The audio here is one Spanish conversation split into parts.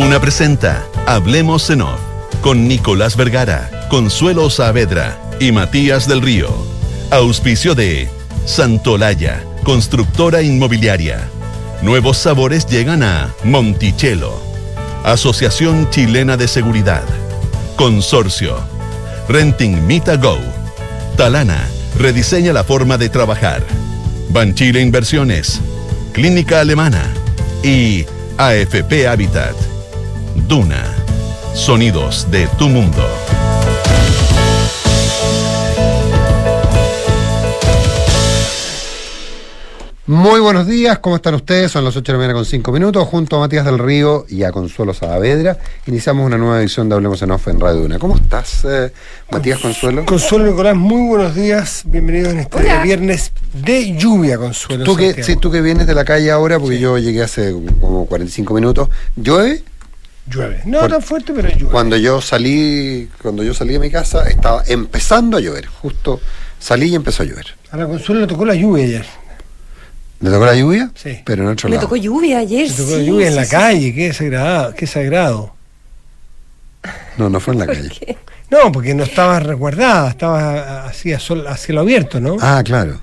Duna presenta Hablemos en Off con Nicolás Vergara, Consuelo Saavedra y Matías del Río. Auspicio de Santolaya, constructora inmobiliaria. Nuevos sabores llegan a Monticello. Asociación Chilena de Seguridad. Consorcio. Renting Mita Go. Talana. Rediseña la forma de trabajar. Banchile Inversiones. Clínica Alemana. Y AFP Habitat. Duna. Sonidos de tu mundo. Muy buenos días, ¿cómo están ustedes? Son las 8 de la mañana con 5 minutos. Junto a Matías del Río y a Consuelo Saavedra, iniciamos una nueva edición de Hablemos en Off en Radio Duna. ¿Cómo estás, eh, Matías Consuelo? Consuelo Nicolás, muy buenos días. Bienvenidos en este Hola. viernes de lluvia, Consuelo. Tú que, sí, tú que vienes de la calle ahora, porque yo llegué hace como 45 minutos, ¿llueve? Llueve. No tan fuerte, pero llueve. Cuando yo salí, cuando yo salí de mi casa, estaba empezando a llover. Justo salí y empezó a llover. A la Consuelo le tocó la lluvia ayer. ¿Le tocó la lluvia? Sí. Pero en otro Me lado. tocó lluvia ayer. Le tocó sí, lluvia en la sí. calle. Qué sagrado. Qué sagrado. No, no fue en la ¿Por calle. qué? No, porque no estaba resguardada. Estaba así a, sol, a cielo abierto, ¿no? Ah, claro.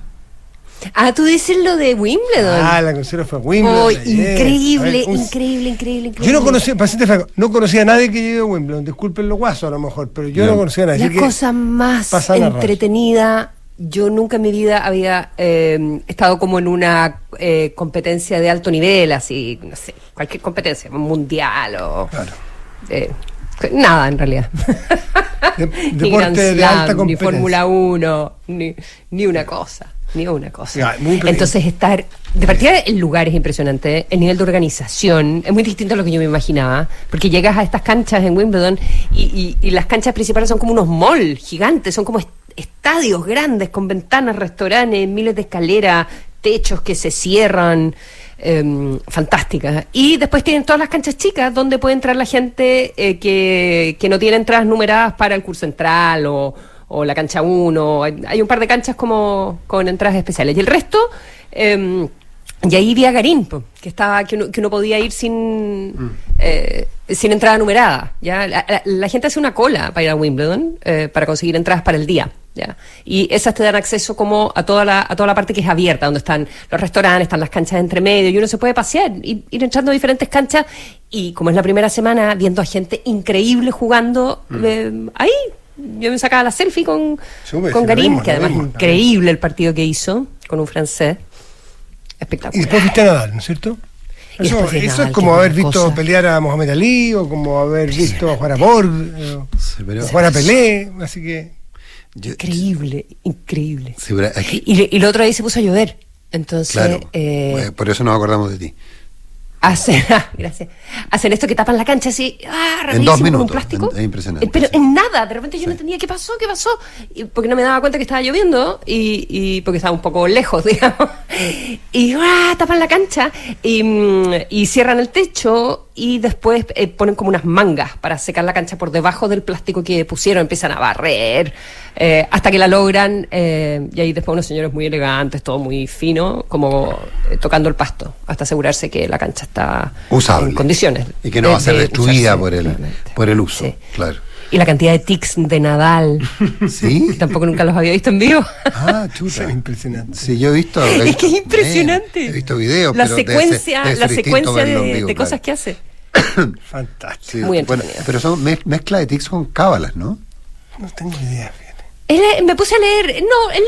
Ah, tú dices lo de Wimbledon. Ah, la Consuelo fue a Wimbledon. Oh, increíble, A ver, un- increíble, increíble, increíble. Yo no conocía, para serte franco, no conocía a nadie que llegue a Wimbledon. Disculpen los guasos a lo mejor, pero yo no conocía a nadie. La cosa más entretenida. Yo nunca en mi vida había eh, estado como en una eh, competencia de alto nivel, así, no sé, cualquier competencia, mundial o. Claro. eh, nada, en realidad. De- ni deporte Grand de alta ni competencia. Fórmula 1, ni, ni una cosa. Ni una cosa. Muy. Entonces, estar. De partida, el lugar es impresionante. El nivel de organización es muy distinto a lo que yo me imaginaba. Porque llegas a estas canchas en Wimbledon y, y- y las canchas principales son como unos malls gigantes, son como est- estadios grandes con ventanas, restaurantes, miles de escaleras, techos que se cierran. em, fantásticas. Y después tienen todas las canchas chicas donde puede entrar la gente eh, que, que no tiene entradas numeradas para el curso central o, o la cancha 1. Hay, hay un par de canchas como con entradas especiales. Y el resto, em, y ahí vi a Garín, que estaba que uno, que uno podía ir sin eh, sin entrada numerada. ¿ya? La, la- la gente hace una cola para ir a Wimbledon eh, para conseguir entradas para el día. ¿ya? Y esas te dan acceso como a toda la a toda la parte que es abierta, donde están los restaurantes, están las canchas de entre medio, y uno se puede pasear, ir, ir entrando a diferentes canchas. Y como es la primera semana, viendo a gente increíble jugando eh, ahí. Yo me sacaba la selfie con, Súper, con lo Garín, vimos, que lo además vimos, increíble el partido que hizo con un francés. Y Espectacular. después viste a Nadal, ¿no es cierto? Y Eso, Nadal, es como haber visto cosa. pelear a Mohamed Ali o como haber visto a jugar a Borg, eh, Sí, pero- jugar a Pelé, así que Yo- Increíble, increíble. Sí, pero aquí- Y, y el otro día se puso a llover. Entonces, claro. eh, Bueno, por eso nos acordamos de ti. Hacen, ah, gracias, hacen esto que tapan la cancha así, ah, En dos con un minutos, plástico. en- es impresionante, Pero sí. en nada, de repente yo no entendía qué pasó, qué pasó, y porque no me daba cuenta que estaba lloviendo y, y porque estaba un poco lejos, digamos. Y ah, tapan la cancha y, mm, y cierran el techo y después eh, ponen como unas mangas para secar la cancha por debajo del plástico que pusieron, empiezan a barrer eh, hasta que la logran eh, y ahí después unos señores muy elegantes, todo muy fino, como eh, tocando el pasto, hasta asegurarse que la cancha está Usable. en condiciones. Y que no va a ser de destruida por el, por el uso. Sí. Claro. Y la cantidad de tics de Nadal, ¿Sí? tampoco nunca los había visto en vivo. Ah, chuta. son impresionantes. Sí, yo he visto. Es que es impresionante. eh, he visto videos. La pero debe ser- secuencia, debe ser la secuencia de, vivo, de claro. cosas que hace. Fantástico. Sí, Muy bueno, entretenido. pero son mez- mezcla de tics con cábalas, ¿no? No tengo idea, fíjate. Él, eh, me puse a leer, no, él,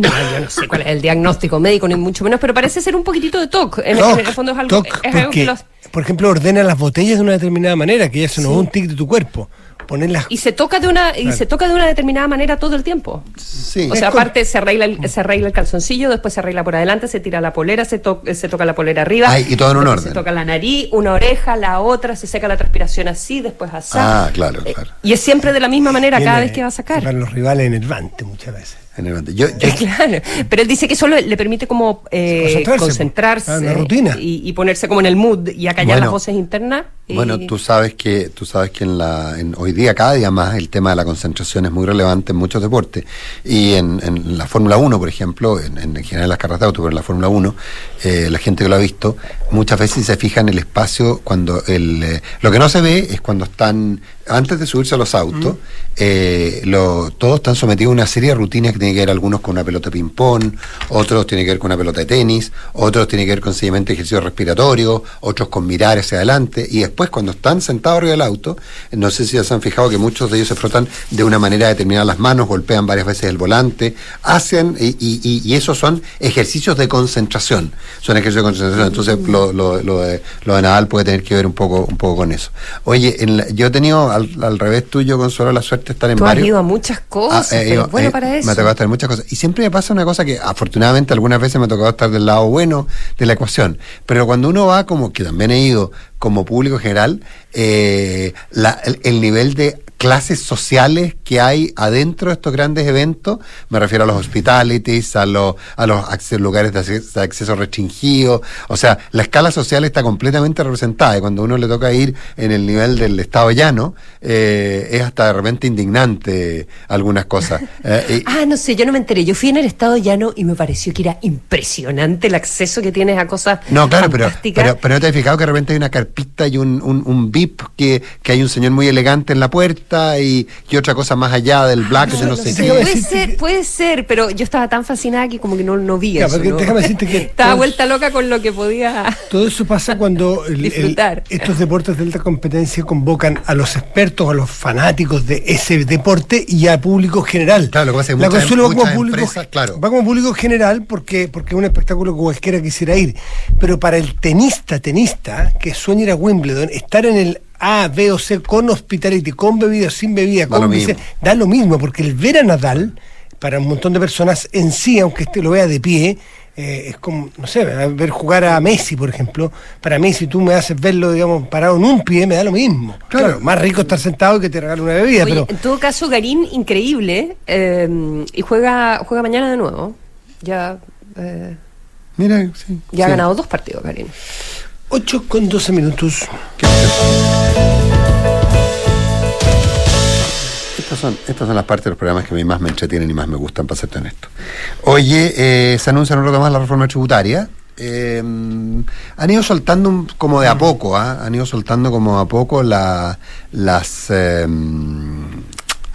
no, yo no sé cuál es el diagnóstico médico, ni mucho menos, pero parece ser un poquitito de TOC. En, Toc, en el fondo es algo, toc, es algo que los- por ejemplo, ordena las botellas de una determinada manera, que ya eso no es un tic de tu cuerpo. Ponerlas. y se toca de una y Claro. se toca de una determinada manera todo el tiempo. Sí. O sea, aparte se arregla, el, se arregla el calzoncillo, después se arregla por adelante, se tira la polera, se, to- se toca la polera arriba. Ay, y todo en un orden. Se toca la nariz, una oreja, la otra, se seca la transpiración así, después así. Ah, claro, Eh, claro. Y es siempre de la misma manera cada vez que va a sacar. Los rivales enervantes muchas veces. Enervante. Yo, yo- Claro, pero él dice que eso le, permite como eh, Concentrarse, concentrarse, ah, rutina. Y, y ponerse como en el mood y acallar Bueno, las voces internas. y- Bueno, tú sabes que tú sabes que en la en, hoy día cada día más el tema de la concentración es muy relevante en muchos deportes y en, en la Fórmula 1, por ejemplo, en, en general las carreras de auto, pero en la Fórmula 1 eh, la gente que lo ha visto, muchas veces se fija en el espacio cuando el, eh, lo que no se ve es cuando están, antes de subirse a los autos, eh, lo- todos están sometidos a una serie de rutinas que tienen que ver algunos con una pelota de ping-pong, otros tienen que ver con una pelota de tenis, otros tienen que ver con sencillamente ejercicio respiratorio, otros con mirar hacia adelante, y después cuando están sentados arriba del auto, no sé si ya se han fijado que muchos de ellos se frotan de una manera determinada las manos, golpean varias veces el volante, hacen, y, y- y- y esos son ejercicios de concentración, son ejercicios de concentración, entonces lo, lo- lo de, lo de Nadal puede tener que ver un poco, un poco con eso. Oye, en la- yo he tenido al, al revés tuyo, Consuelo, la suerte de estar en Tú has varios... ido a muchas cosas, Ah, eh, pero yo, es bueno eh, para eso. Me ha tocado estar en muchas cosas. Y siempre me pasa una cosa que afortunadamente algunas veces me ha tocado estar del lado bueno de la ecuación. Pero cuando uno va, como que también he ido como público general, eh, la- el, el nivel de clases sociales que hay adentro de estos grandes eventos, me refiero a los hospitalities, a los, a los lugares de acceso, de acceso restringido, o sea, la escala social está completamente representada y cuando uno le toca ir en el nivel del estado llano, eh, es hasta de repente indignante algunas cosas. Eh, y- Ah, no sé, yo no me enteré. Yo fui en el estado llano y me pareció que era impresionante el acceso que tienes a cosas No, claro, pero, pero, pero no te has fijado que de repente hay una carpita y un, un, un VIP, que, que hay un señor muy elegante en la puerta y, y otra cosa más allá del black, de no, no sé qué. Puede ser, puede ser, pero yo estaba tan fascinada que como que no, no vi Ya, eso. porque ¿no? déjame decirte que Estaba vuelta loca con lo que podía... Todo eso pasa cuando el- el- Disfrutar. estos deportes de alta competencia convocan a los expertos, a los fanáticos de ese deporte y a público general. Claro, lo que pasa es que La muchas- Consuelo va como público, empresas, claro. va como público general porque porque es un espectáculo que cualquiera quisiera ir. Pero para el tenista, tenista, que sueña ir a Wimbledon, estar en el A, B o C con hospitality, con bebida, sin bebida, Da con lo da lo mismo, porque el ver a Nadal, para un montón de personas en sí, aunque este lo vea de pie, eh, es como, no sé, ver jugar a Messi, por ejemplo. Para mí, si tú me haces verlo, digamos, parado en un pie, me da lo mismo. Claro. Claro, más rico estar sentado y que te regale una bebida, Oye, pero en todo caso, Garín, increíble. eh, y juega juega mañana de nuevo. Ya, eh, Mira, sí. ya ha ganado dos partidos, Garín. 8 con 12 minutos. ¿Qué Estas son, estas son las partes de los programas que a mí más me entretienen y más me gustan, para serte honesto. Oye, eh, se anuncia un rato más la reforma tributaria. Eh, han ido soltando un- como de a poco, ¿ah? han ido soltando como a poco la, las...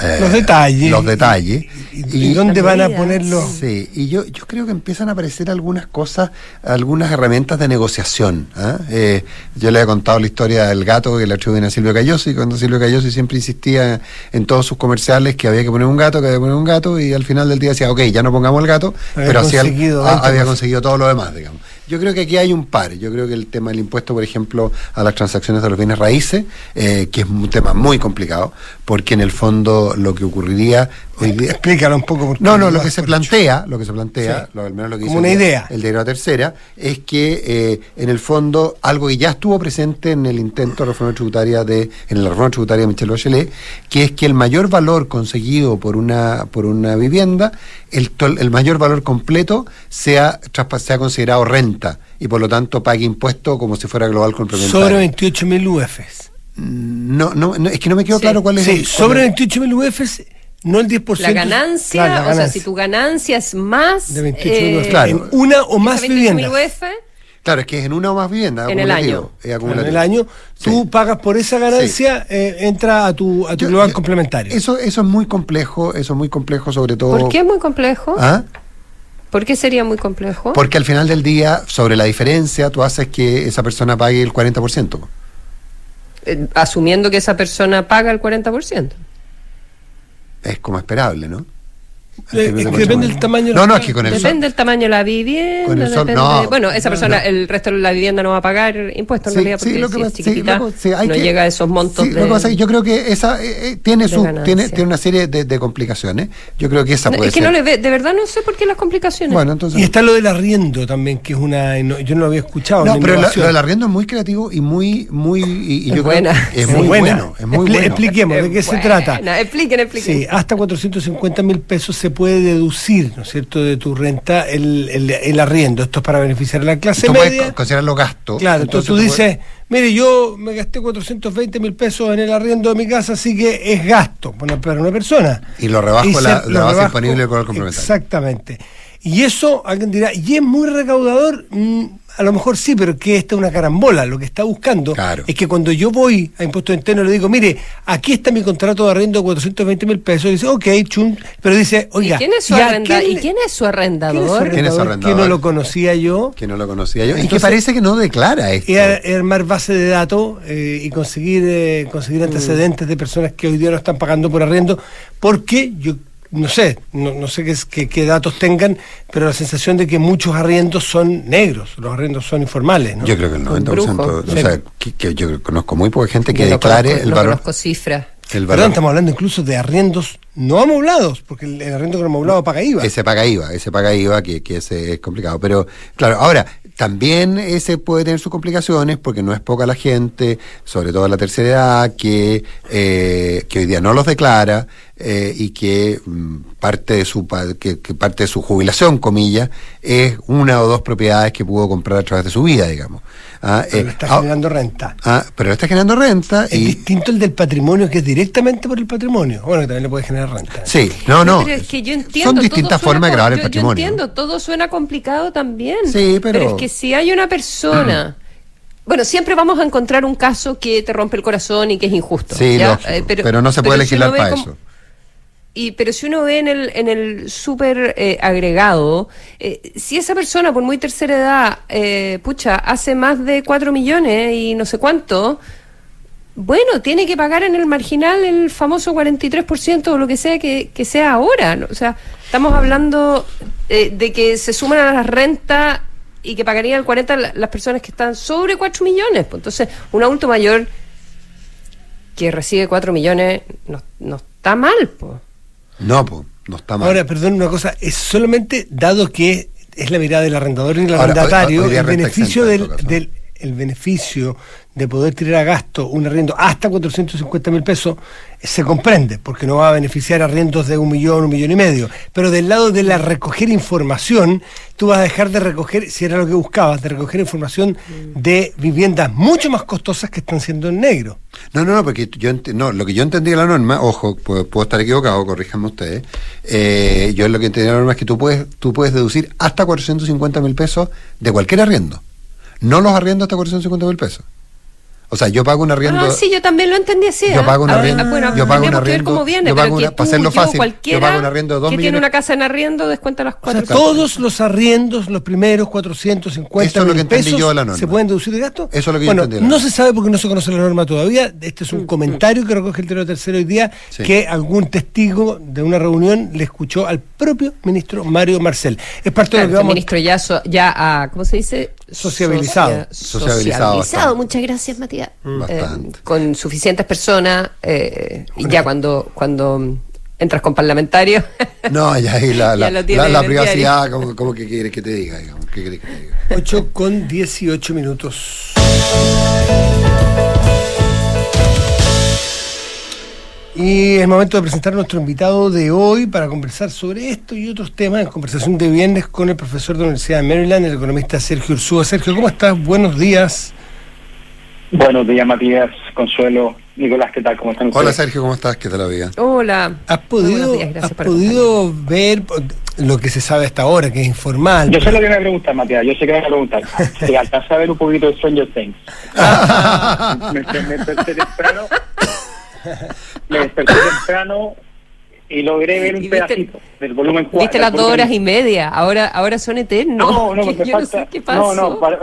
eh, Los detalles. Los detalles. ¿Y, y dónde van a medidas. ponerlo? Sí, y yo, yo creo que empiezan a aparecer algunas cosas, algunas herramientas de negociación. ¿ah? Eh, yo le he contado la historia del gato que le atribuyen a Silvio Cayosi, cuando Silvio Cayosi siempre insistía en todos sus comerciales que había que poner un gato, que había que poner un gato, y al final del día decía, ok, ya no pongamos el gato, Había pero así al- conseguido ah, 20 había conseguido todo lo demás, digamos. Yo creo que aquí hay un par. Yo creo que el tema del impuesto, por ejemplo, a las transacciones de los bienes raíces, eh, que es un tema muy complicado, porque en el fondo lo que ocurriría hoy día, Explícalo un poco. porque no, no, lo que se plantea, lo que se plantea, Sí. lo, al menos lo que Como hizo una el, idea. el de la tercera, es que eh, en el fondo algo que ya estuvo presente en el intento de reforma tributaria de, en la reforma tributaria de Michel Bachelet, que es que el mayor valor conseguido por una, por una vivienda, el, tol- el mayor valor completo sea, traspa- sea considerado renta y por lo tanto pague impuesto como si fuera global complementario. Sobre 28 mil UFs. no, no, no, es que no me quedó Sí. claro cuál es Sí, el- sobre 28 mil UFs, no el 10%. La ganancia, Claro, la o sea, ganancia. si tu ganancia es más... De 28 mil eh. Claro. En una o más esa 28.000 viviendas. UF, Claro, es que es en una o más viviendas. En el acumulativo, año. acumulativo. en el año, tú Sí. pagas por esa ganancia, eh, entra a tu, a tu Yo- global yo- complementario. Eso, eso es muy complejo, eso es muy complejo sobre todo. ¿Por qué es muy complejo? ¿Ah? ¿Por qué sería muy complejo? Porque al final del día, sobre la diferencia, tú haces que esa persona pague el 40%. Eh, asumiendo que esa persona paga el 40%. Es como esperable, ¿no? Eh, es que depende del tamaño de No, la no, es que con el Depende sol. del tamaño de la vivienda. Con el sol, depende- no. bueno, esa No, persona, no. el resto de la vivienda no va a pagar impuestos en Sí, realidad sí, porque lo que si es sí, chiquitita, sí, no que- llega a esos montos sí, de... lo que pasa es que yo creo que esa eh, eh, tiene su tiene, tiene una serie de, de complicaciones. Yo creo que esa No, puede es que ser. no le ve, de verdad no sé por qué las complicaciones. Bueno, entonces Y está lo del arriendo también, que es una. no- yo no lo había escuchado. No, pero la- lo del arriendo es muy creativo y muy muy y, y Es yo buena. es muy buena. bueno, es muy bueno. Expliquemos de qué se trata. Expliquen, expliquen. Sí, hasta 450 mil pesos se puede deducir, ¿no es cierto?, de tu renta el, el, el arriendo. Esto es para beneficiar a la clase Tú puedes media. co- considerar los gastos. Claro, entonces tú puedes- dices, mire, yo me gasté 420 mil pesos en el arriendo de mi casa, así que es gasto bueno, para una persona. Y lo rebajo se- la- la base disponible del complementario. Exactamente. Y eso, alguien dirá, ¿y es muy recaudador? Mm, A lo mejor sí, pero que esta es una carambola. Lo que está buscando Claro. es que cuando yo voy a impuestos internos le digo, mire, aquí está mi contrato de arriendo de 420 mil pesos. Y dice, ok, chun, pero dice, oiga. ¿Y quién es su, ¿y a arrenda- quién ¿y le- quién es su quién es su arrendador? ¿Quién es su arrendador? Que no lo conocía yo. Que no lo conocía yo. y que Entonces- parece que no declara esto. Y a- a armar base de datos eh, y conseguir eh, conseguir antecedentes de personas que hoy día no están pagando por arriendo, porque yo no sé, no, no sé qué, es- qué- qué datos tengan, pero la sensación de que muchos arriendos son negros, los arriendos son informales. ¿no? Yo creo que el Un 90%, brujo. o sea, que, que yo conozco muy poca gente que Yo no declare conozco- el no valor. conozco cifras. El Perdón, valor estamos hablando incluso de arriendos no amoblados, porque el, el arriendo que no amoblado paga IVA. Ese paga IVA, ese paga IVA, que, que ese es complicado. Pero, claro, ahora, también ese puede tener sus complicaciones porque no es poca la gente, sobre todo la tercera edad, que, eh, que hoy día no los declara eh, y que mm, parte de su que, que parte de su jubilación, comillas, es una o dos propiedades que pudo comprar a través de su vida, digamos. Ah, pero eh, le está ah, generando renta. ah, pero está generando renta Es y... distinto el del patrimonio, que es directamente por el patrimonio. Bueno, que también le puede generar renta. Sí, no, no. Pero es que yo entiendo, Son distintas formas de grabar el yo- yo patrimonio. entiendo, todo suena complicado también. Sí, pero- es que si hay una persona. Bueno, siempre vamos a encontrar un caso que te rompe el corazón y que es injusto. Sí, ¿ya? lógico, Eh, pero, no se puede pero si legislar ve para como- eso. Y, pero si uno ve en el, en el súper eh, agregado, eh, si esa persona por muy tercera edad, eh, pucha, hace más de 4 millones y no sé cuánto, bueno, tiene que pagar en el marginal el famoso 43% o lo que sea que, que sea ahora. ¿no? O sea, estamos hablando eh, de que se suman a las rentas y que pagarían el 40% la- las personas que están sobre 4 millones. Pues, entonces, un adulto mayor que recibe 4 millones no, no está mal, pues. No, pues, no está mal. Ahora, perdón una cosa, es solamente dado que es la mirada del arrendador y el arrendatario, el beneficio del, del- el beneficio de poder tirar a gasto un arriendo hasta 450 mil pesos se comprende, porque no va a beneficiar arriendos de un millón, un millón y medio. Pero del lado de la recoger información, tú vas a dejar de recoger, si era lo que buscabas, de recoger información de viviendas mucho más costosas que están siendo en negro. No, no, no, porque yo no, lo que yo entendí la norma, ojo, puedo, puedo estar equivocado, corríjanme ustedes. eh, yo lo que entendí la norma es que tú puedes, tú puedes deducir hasta 450 mil pesos de cualquier arriendo. No los arriendos hasta 450 mil pesos. O sea, yo pago un arriendo. Ah, sí, yo también lo entendí así. Yo ¿ah? pago un Ah, arriendo- bueno, yo pago un tendríamos que ver arriendo- cómo viene, yo pago una- para tú, hacerlo yo, fácil, yo pago un arriendo de dos que tiene millones. una casa en arriendo descuenta las O sea, cuatro. todos los arriendos, los primeros 450 Eso es lo que mil entendí pesos, yo de la norma. ¿se pueden deducir de gasto? Eso es lo que yo bueno, entendí de la no se sabe porque no se conoce la norma todavía. Este es un comentario que recoge el Tribunal Tercero hoy día, Sí. que algún testigo de una reunión le escuchó al propio ministro Mario Marcel. Es parte Claro, de lo el que vamos ministro ya, so- ya ah, ¿cómo se dice? Sociabilizado. Socia- Sociabilizado bastante. Muchas gracias, Matías. Bastante. Eh, con suficientes personas eh, y ya cuando, cuando entras con parlamentarios. No, ya ahí la, la, Ya la- privacidad, como, como que quieres que te diga, digamos, ¿qué quieres que te diga? 8 con 18 minutos. Y es momento de presentar a nuestro invitado de hoy para conversar sobre esto y otros temas en conversación de viernes con el profesor de la Universidad de Maryland, el economista Sergio Ursúa. Sergio, ¿cómo estás? Buenos días. Buenos días, Matías, Consuelo, Nicolás, ¿qué tal? ¿Cómo están Hola ustedes? Sergio, ¿cómo estás? ¿Qué tal la vida? Hola. ¿Has podido, días, has podido ver lo que se sabe hasta ahora, que es informal? Yo sé lo que me preguntas, Matías, yo sé que me voy a preguntar. Si alcanza a ver un poquito de Stranger Things. me, me- me desperté temprano, me desperté temprano y logré ver ¿Y un viste- pedacito del volumen 4. Viste las dos horas y media, ahora, ahora son eternos. No, no, Que me yo falta. no sé qué pasó. No, no, para-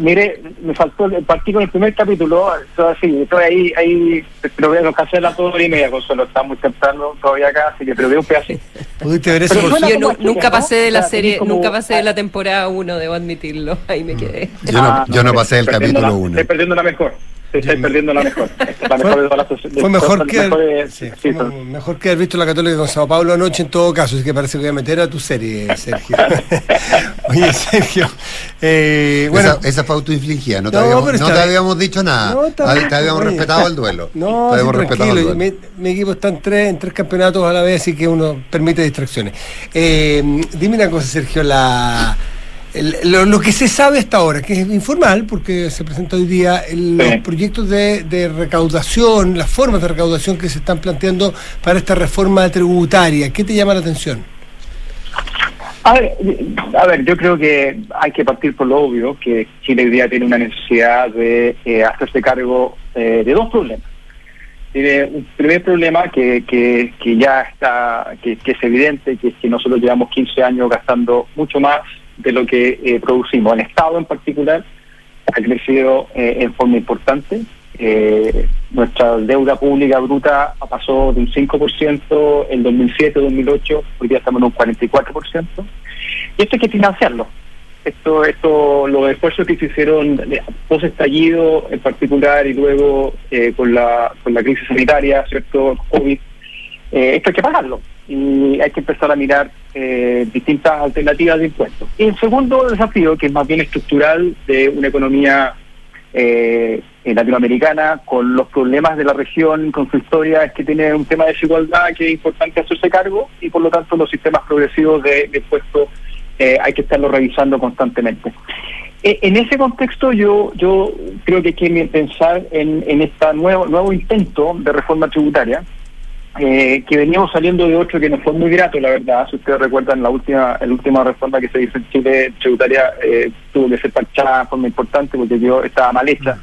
mire, me faltó partí con el primer capítulo, eso así, estoy ahí, ahí, pero veo que hacer las dos horas y media, Consuelo, está muy temprano todavía acá, así que pero veo un pedacito. ¿Pudiste ver ese Pero por- suena Yo nu- Asturias, nunca ¿no? pasé de la O sea, serie, como- nunca pasé de la temporada 1, debo admitirlo. Ahí me quedé. Yo no, Ah, yo no pasé el estoy perdiendo capítulo la- 1. Estoy perdiendo la mejor. Estoy perdiendo la mejor. Esta es la Fue- mejor de todas las- de Fue mejor que, mejores- sí, sí, fue son- mejor que haber visto la Católica con Sao Paulo anoche en todo caso, así que parece que voy a meter a tu serie, Sergio. Oye, Sergio, eh, bueno, esa, esa fue autoinfligida, no te, No, habíamos, no te habíamos dicho nada. No, te habíamos oye. respetado el duelo. No, te sí, habíamos respetado el duelo. Mi, mi equipo está en tres, en tres campeonatos a la vez, así que uno permite distracciones. Eh, dime una cosa, Sergio, la, lo, lo que se sabe hasta ahora, que es informal, porque se presenta hoy día el- Sí. los proyectos de, de recaudación, las formas de recaudación que se están planteando para esta reforma tributaria. ¿Qué te llama la atención? A ver, a ver, yo creo que hay que partir por lo obvio, que Chile hoy día tiene una necesidad de eh, hacerse cargo eh, de dos problemas. Tiene un primer problema que, que, que ya está, que, que, es evidente, que es que nosotros llevamos 15 años gastando mucho más de lo que eh, producimos. El Estado en particular ha crecido eh, en forma importante. Eh, nuestra deuda pública bruta pasó de un 5% en 2007-2008, hoy día estamos en un 44%. Y esto hay que financiarlo. Esto, esto, los esfuerzos que se hicieron post estallido en particular y luego eh, con la con la crisis sanitaria, cierto, COVID, eh, esto hay que pagarlo y hay que empezar a mirar eh, distintas alternativas de impuestos. Y el segundo desafío, que es más bien estructural de una economía eh, latinoamericana, con los problemas de la región, con su historia, es que tiene un tema de desigualdad que es importante hacerse cargo y por lo tanto los sistemas progresivos de, impuestos eh, hay que estarlo revisando constantemente. Eh, en ese contexto yo yo creo que hay que pensar en, en este nuevo, nuevo intento de reforma tributaria, eh, que veníamos saliendo de otro que nos fue muy grato, la verdad. Si ustedes recuerdan, la última la última reforma que se hizo en Chile tributaria eh, tuvo que ser parchada de forma importante porque yo estaba mal hecha.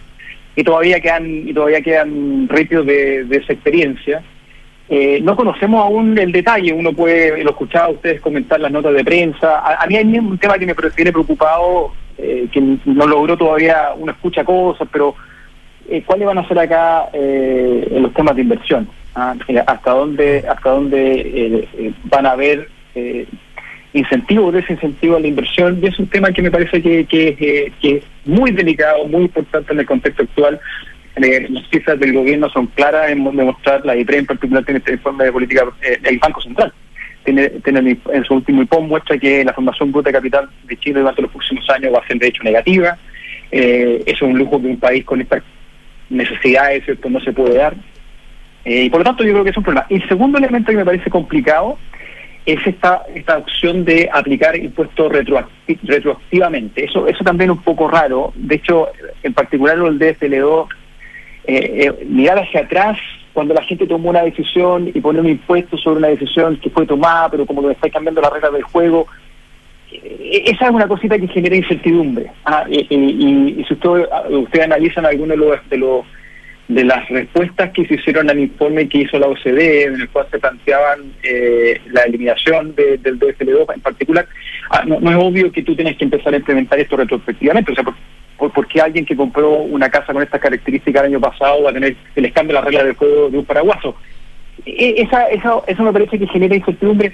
Y todavía quedan y todavía quedan retios de, de esa experiencia. Eh, no conocemos aún el detalle, uno puede, lo escuchaba a ustedes comentar las notas de prensa. A, a mí hay un tema que me tiene preocupado, eh, que no logró todavía, uno escucha cosas, pero eh, ¿cuáles van a ser acá eh, los temas de inversión? ¿Ah? ¿Hasta dónde, hasta dónde van a haber incentivos o desincentivos a la inversión? Y es un tema que me parece que, que, que es muy delicado, muy importante en el contexto actual eh, las cifras del gobierno son claras en demostrar, la IPRE en particular tiene este informe de política, eh, el Banco Central tiene, tiene en su último IPOM muestra que la formación bruta de capital de Chile durante los próximos años va a ser de hecho negativa. Eh, eso es un lujo que un país con estas necesidades ¿cierto? no se puede dar. Eh, y por lo tanto yo creo que es un problema. El segundo elemento que me parece complicado es esta esta opción de aplicar impuestos retroacti retroactivamente. Eso eso también es un poco raro. De hecho, en particular el DFLO eh, eh, mirar hacia atrás cuando la gente tomó una decisión y poner un impuesto sobre una decisión que fue tomada, pero como que estáis cambiando las reglas del juego, esa es una cosita que genera incertidumbre. Ah, y, y, si ustedes usted analizan algunos de los, de los de las respuestas que se hicieron al informe que hizo la OCDE, en el cual se planteaban eh, la eliminación de, del DFL2 en particular, ah, no, es obvio que tú tienes que empezar a implementar esto retrospectivamente. O sea, por, por, ¿por qué alguien que compró una casa con estas características el año pasado va a tener que les cambie las reglas del juego de un paraguaso? E, esa, esa, eso me parece que genera incertidumbre.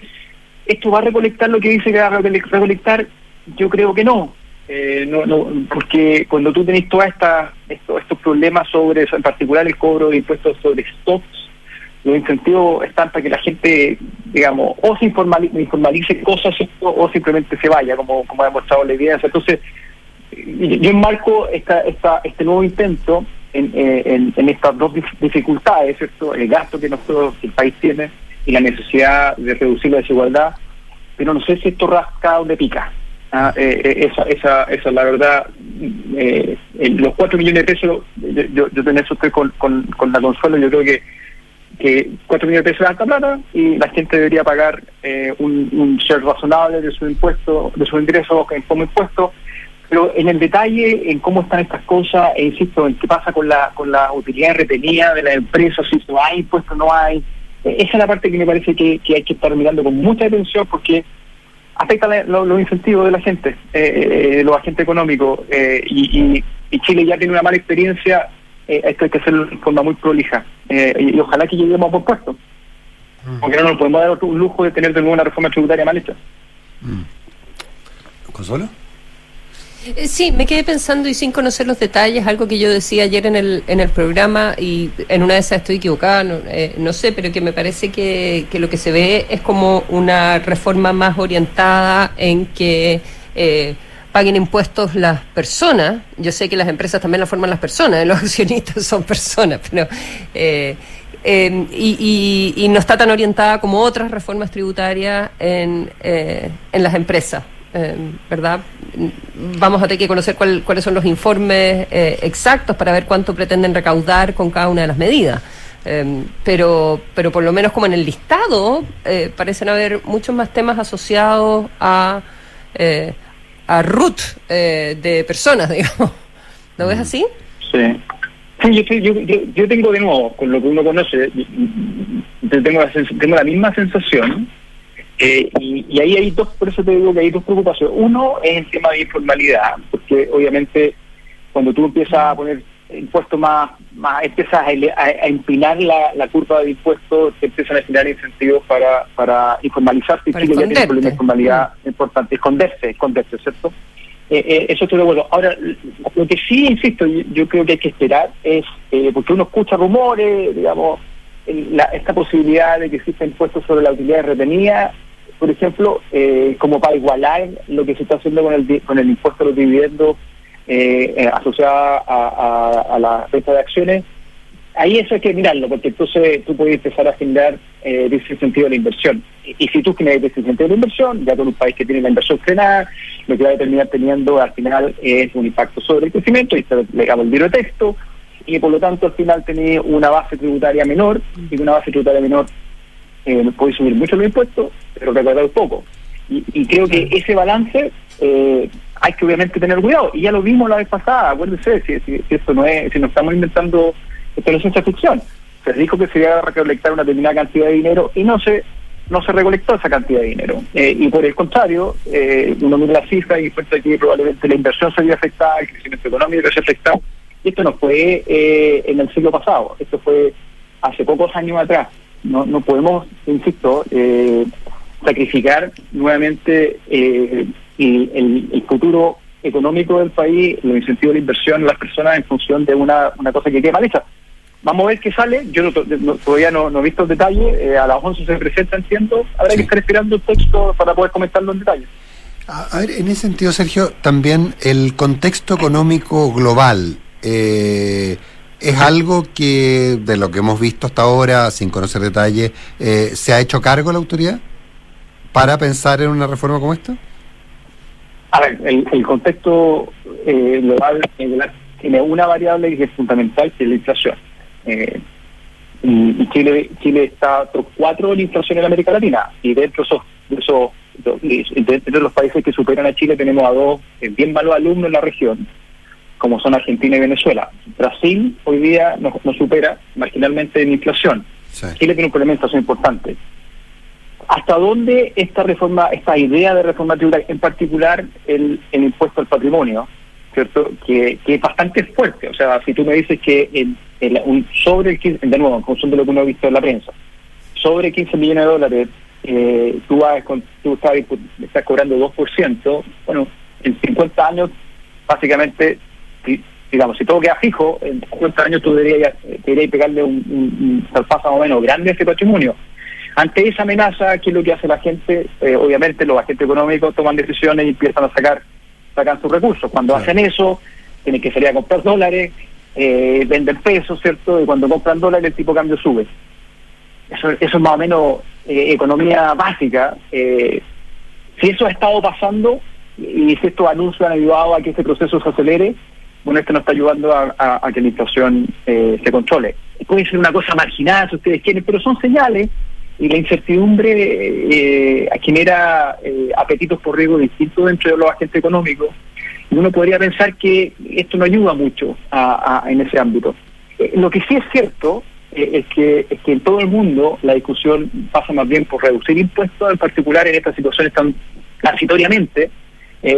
¿Esto va a recolectar lo que dice que va a recolectar? Yo creo que no. Eh, no, no, porque cuando tú tenés todos estos, estos problemas sobre, en particular el cobro de impuestos sobre stocks, los incentivos están para que la gente, digamos, o se informalice, cosas o simplemente se vaya, como, como ha demostrado la evidencia. Entonces, yo enmarco esta, esta, este nuevo intento en, en estas dos dificultades, ¿cierto? El gasto que nosotros, el país tiene y la necesidad de reducir la desigualdad, pero no sé si esto rasca donde pica. Ah, eh, esa, esa, esa la verdad, eh, los cuatro millones de pesos, yo, yo, en eso estoy con, con, con, la consuelo, yo creo que que cuatro millones de pesos es alta plata y la gente debería pagar eh, un, un share razonable de su impuesto, de sus ingresos como impuesto, pero en el detalle, en cómo están estas cosas, e insisto, en qué pasa con la con la utilidad retenida de la empresa, si no hay impuestos, no hay, esa es la parte que me parece que, que hay que estar mirando con mucha atención porque afecta los lo incentivos de la gente, eh, los agentes económicos, eh, y, y, y, Chile ya tiene una mala experiencia, eh, esto hay que hacerlo de forma muy prolija, y, y, ojalá que lleguemos a buen puesto, mm. porque no nos podemos dar un lujo de tener de nuevo una reforma tributaria mal hecha. Mm. ¿Consuelo? Sí, me quedé pensando y sin conocer los detalles, algo que yo decía ayer en el, en el programa y en una de esas estoy equivocada, no, eh, no sé, pero que me parece que, que, lo que se ve es como una reforma más orientada en que eh, paguen impuestos las personas. Yo sé que las empresas también la forman las personas, los accionistas son personas, pero... Eh, eh, y, y, y, no está tan orientada como otras reformas tributarias en, eh, en las empresas. Eh, ¿verdad? Vamos a tener que conocer cuál, cuáles son los informes eh, exactos para ver cuánto pretenden recaudar con cada una de las medidas. Em, pero, pero por lo menos como en el listado eh, parecen haber muchos más temas asociados a, eh, a root eh, de personas, digamos. ¿Lo ves así? Sí. Sí, yo, yo, yo, tengo de nuevo, con lo que uno conoce, yo tengo la, tengo la misma sensación. Eh, y, y ahí hay dos, por eso te digo que hay dos preocupaciones. Uno es el tema de informalidad, porque obviamente cuando tú empiezas a poner impuestos más, más empiezas a, ele- a- a empinar la, la curva de impuestos, te empiezan a generar incentivos para, para informalizarse. y Para Chile ya tiene un problema de informalidad importante, esconderse, esconderse, ¿cierto? Eh, eh, eso estoy de acuerdo. Ahora, lo que sí, insisto, yo, yo creo que hay que esperar es, eh, porque uno escucha rumores, digamos, el- la- esta posibilidad de que exista impuestos sobre la utilidad retenida, por ejemplo, eh, como para igualar lo que se está haciendo con el, con el impuesto a los dividendos eh, eh, asociada a, a- la venta de acciones, ahí eso hay que mirarlo, porque entonces tú puedes empezar a generar eh, desincentivo de la inversión. Y, si tú generas desincentivo de la inversión, ya con un país que tiene la inversión frenada, lo que va a terminar teniendo al final es un impacto sobre el crecimiento, y se le damos el de texto, y por lo tanto al final tenés una base tributaria menor, y una base tributaria menor eh, podéis subir mucho los impuestos, pero recaudar poco. Y, y creo que ese balance eh, hay que obviamente tener cuidado. Y ya lo vimos la vez pasada, acuérdense, si, si, si esto no es, si no estamos inventando, esto no es ciencia ficción. Se dijo que se iba a recolectar una determinada cantidad de dinero y no se no se recolectó esa cantidad de dinero. Eh, y por el contrario, eh, uno mira las cifras y encuentra que probablemente la inversión se había afectada, el crecimiento económico se afectado. Y esto no fue eh, en el siglo pasado, esto fue hace pocos años atrás. No, no podemos, insisto, eh, sacrificar nuevamente eh, el, el- el futuro económico del país, los incentivos de inversión en las personas en función de una, una cosa que quede mal hecha. Vamos a ver qué sale. Yo no- no- todavía no, no he visto el detalle. Eh, a las 11 se presenta, entiendo. Habrá Sí. que estar esperando el texto para poder comentarlo en detalle. A, a ver, en ese sentido, Sergio, también el contexto económico global eh, es algo que, de lo que hemos visto hasta ahora, sin conocer detalles, eh, ¿se ha hecho cargo la autoridad para pensar en una reforma como esta? A ver, el, contexto eh, global tiene una variable que es fundamental, que es la inflación. Eh, Chile Chile está top 4 en inflación en América Latina. Y dentro de esos, los países que superan a Chile tenemos a dos eh, bien malos alumnos en la región, como son Argentina y Venezuela. Brasil hoy día nos, supera marginalmente en inflación. Sí. Chile tiene un problema de inflación importante. ¿Hasta dónde esta reforma, esta idea de reforma tributaria, en particular el, el impuesto al patrimonio, cierto, que, que es bastante fuerte? O sea, si tú me dices que el, el- un, sobre el 15, de nuevo, en función de lo que uno ha visto en la prensa, sobre 15 millones de dólares, eh, tú, vas tú estás, estás cobrando 2%, bueno, en 50 años, básicamente, si- digamos, si todo queda fijo, en 50 años tú deberías, deberías pegarle un, un, más o menos grande a ese patrimonio. Ante esa amenaza, ¿qué es lo que hace la gente? Eh, obviamente los agentes económicos toman decisiones y empiezan a sacar sacan sus recursos. Cuando Claro. hacen eso, tienen que salir a comprar dólares, eh, venden pesos, ¿cierto? Y cuando compran dólares el tipo de cambio sube. Eso, eso es más o menos eh, economía básica. Eh, si eso ha estado pasando y si estos anuncios han ayudado a que este proceso se acelere, bueno, esto nos está ayudando a, que la inflación eh, se controle. Puede ser una cosa marginal si ustedes quieren, pero son señales y la incertidumbre eh, genera eh, apetitos por riesgo distintos dentro de los agentes económicos. Y uno podría pensar que esto no ayuda mucho a- en ese ámbito. Eh, lo que sí es cierto eh, es, que, es que en todo el mundo la discusión pasa más bien por reducir impuestos, en particular en estas situaciones tan transitoriamente,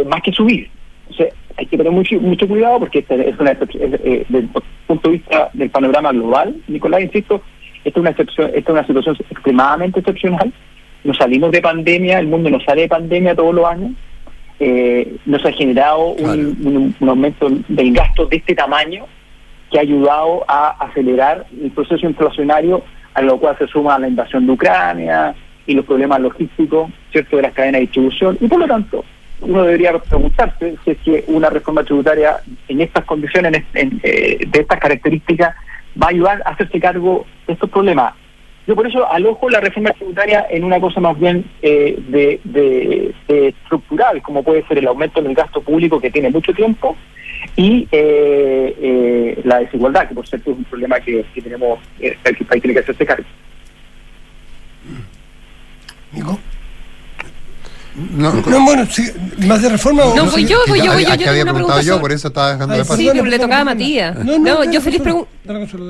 más que subir. O sea, hay que tener mucho, mucho cuidado porque esta es una excepción, es, eh, desde el punto de vista del panorama global, Nicolás, insisto, esta es una excepción, esta es una situación extremadamente excepcional. Nos salimos de pandemia, el mundo no sale de pandemia todos los años. Eh, nos ha generado un, Claro. un- un aumento del gasto de este tamaño que ha ayudado a acelerar el proceso inflacionario, a lo cual se suma la invasión de Ucrania y los problemas logísticos, ¿cierto?, de las cadenas de distribución. Y por lo tanto, uno debería preguntarse si es que una reforma tributaria en estas condiciones, en, en, eh, de estas características, va a ayudar a hacerse cargo de estos problemas. Yo por eso alojo la reforma tributaria en una cosa más bien eh, de, estructural, como puede ser el aumento del gasto público que tiene mucho tiempo, y eh, eh, la desigualdad, que por cierto es un problema que, que tenemos, eh, que el país tiene que hacerse cargo. Nico. No, No, bueno, sí, más de reforma o No, voy yo, voy yo, voy yo. Yo había una preguntado pregunta yo, sobre- por eso estaba dejando Ay, de sí, le tocaba a Matías. No, no, No, yo feliz.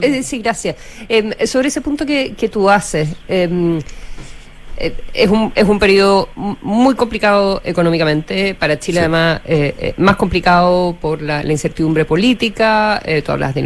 Eh, sí, gracias. Eh, sobre ese punto que, que tú haces, eh, eh, es, un, es un periodo muy complicado económicamente, para Chile Sí. además eh, eh, más complicado por la, la incertidumbre política, eh, tú hablas de,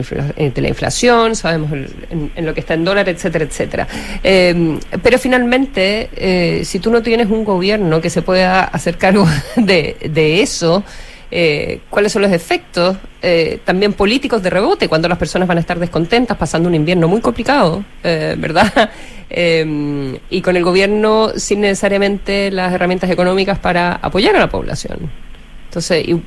de la inflación, sabemos el- en, en lo que está en dólar, etcétera, etcétera. Eh, pero finalmente, eh, si tú no tienes un gobierno que se pueda hacer cargo de, de eso, eh, cuáles son los efectos eh, también políticos de rebote cuando las personas van a estar descontentas pasando un invierno muy complicado, eh, ¿verdad? Eh, y con el gobierno sin necesariamente las herramientas económicas para apoyar a la población. Entonces, ¿y ¿de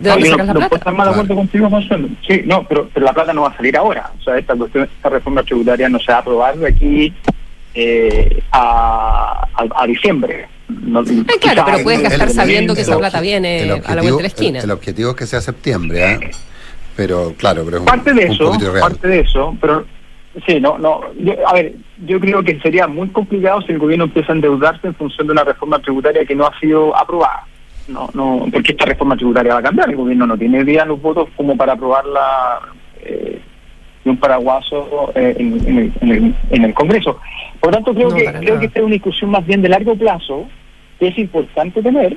No, dónde yo sacas no, la no puedo plata? estar más de acuerdo contigo, Consuelo. Sí, no, pero, pero la plata no va a salir ahora. O sea, esta cuestión, esta reforma tributaria no se va a aprobar de aquí eh, a, a, a diciembre. No, Eh, claro, pero puedes gastar el- sabiendo que el esa plata viene el a la vuelta de objetivo- la esquina. El, el objetivo es que sea septiembre, ¿eh? Pero claro, pero es un, parte de un eso, poquito irreal. parte de eso, pero sí, no, no, yo- a ver, yo creo que sería muy complicado si el gobierno empieza a endeudarse en función de una reforma tributaria que no ha sido aprobada. No, no, porque esta reforma tributaria va a cambiar, el gobierno no tiene día los votos como para aprobarla eh, de un paraguaso eh, en, en el, en, el, en el Congreso. Por lo tanto, creo No, que creo nada. que esta es una discusión más bien de largo plazo que es importante tener,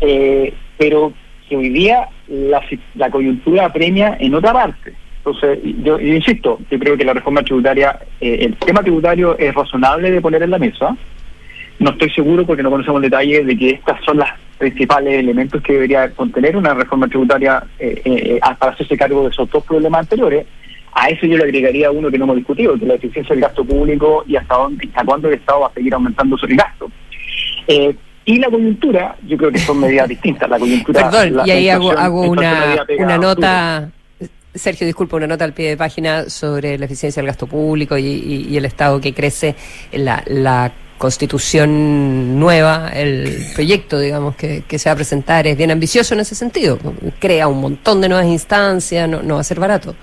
eh, pero que hoy día la, la coyuntura apremia en otra parte. Entonces, yo, yo insisto, yo creo que la reforma tributaria, eh, el tema tributario es razonable de poner en la mesa. No estoy seguro porque no conocemos detalles de que estas son las principales elementos que debería contener una reforma tributaria eh, eh, para hacerse cargo de esos dos problemas anteriores. A eso yo le agregaría uno que no hemos discutido, que es la eficiencia del gasto público y hasta dónde, hasta cuándo el Estado va a seguir aumentando su gasto. Eh, y la coyuntura, yo creo que son medidas distintas. La coyuntura. Perdón, la- y ahí hago, una, una nota, Sergio, disculpa, una nota al pie de página sobre la eficiencia del gasto público y, el Estado que crece, la, la constitución nueva, el proyecto, digamos, que, se va a presentar es bien ambicioso en ese sentido. Crea un montón de nuevas instancias, no, no va a ser barato.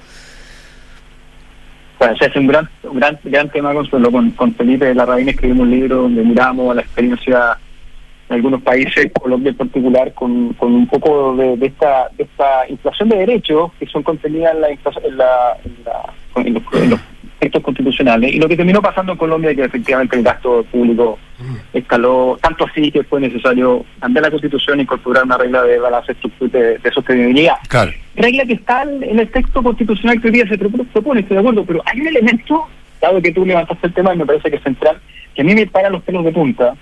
Bueno, se hace un gran, gran, gran tema Consuelo, con, con Felipe Larraín escribimos un libro donde miramos la experiencia algunos países, Colombia en particular, con, con un poco de, de esta de esta inflación de derechos que son contenidas en, la, en, la, en, la- en los, en los textos constitucionales. Y lo que terminó pasando en Colombia es que efectivamente el gasto público escaló tanto así que fue necesario cambiar la constitución e incorporar una regla de balance de, de sostenibilidad Claro. regla que está en el texto constitucional que hoy día se propo- propone, estoy de acuerdo, pero hay un elemento, dado que tú levantaste el tema y me parece que es central, que a mí me para los pelos de punta,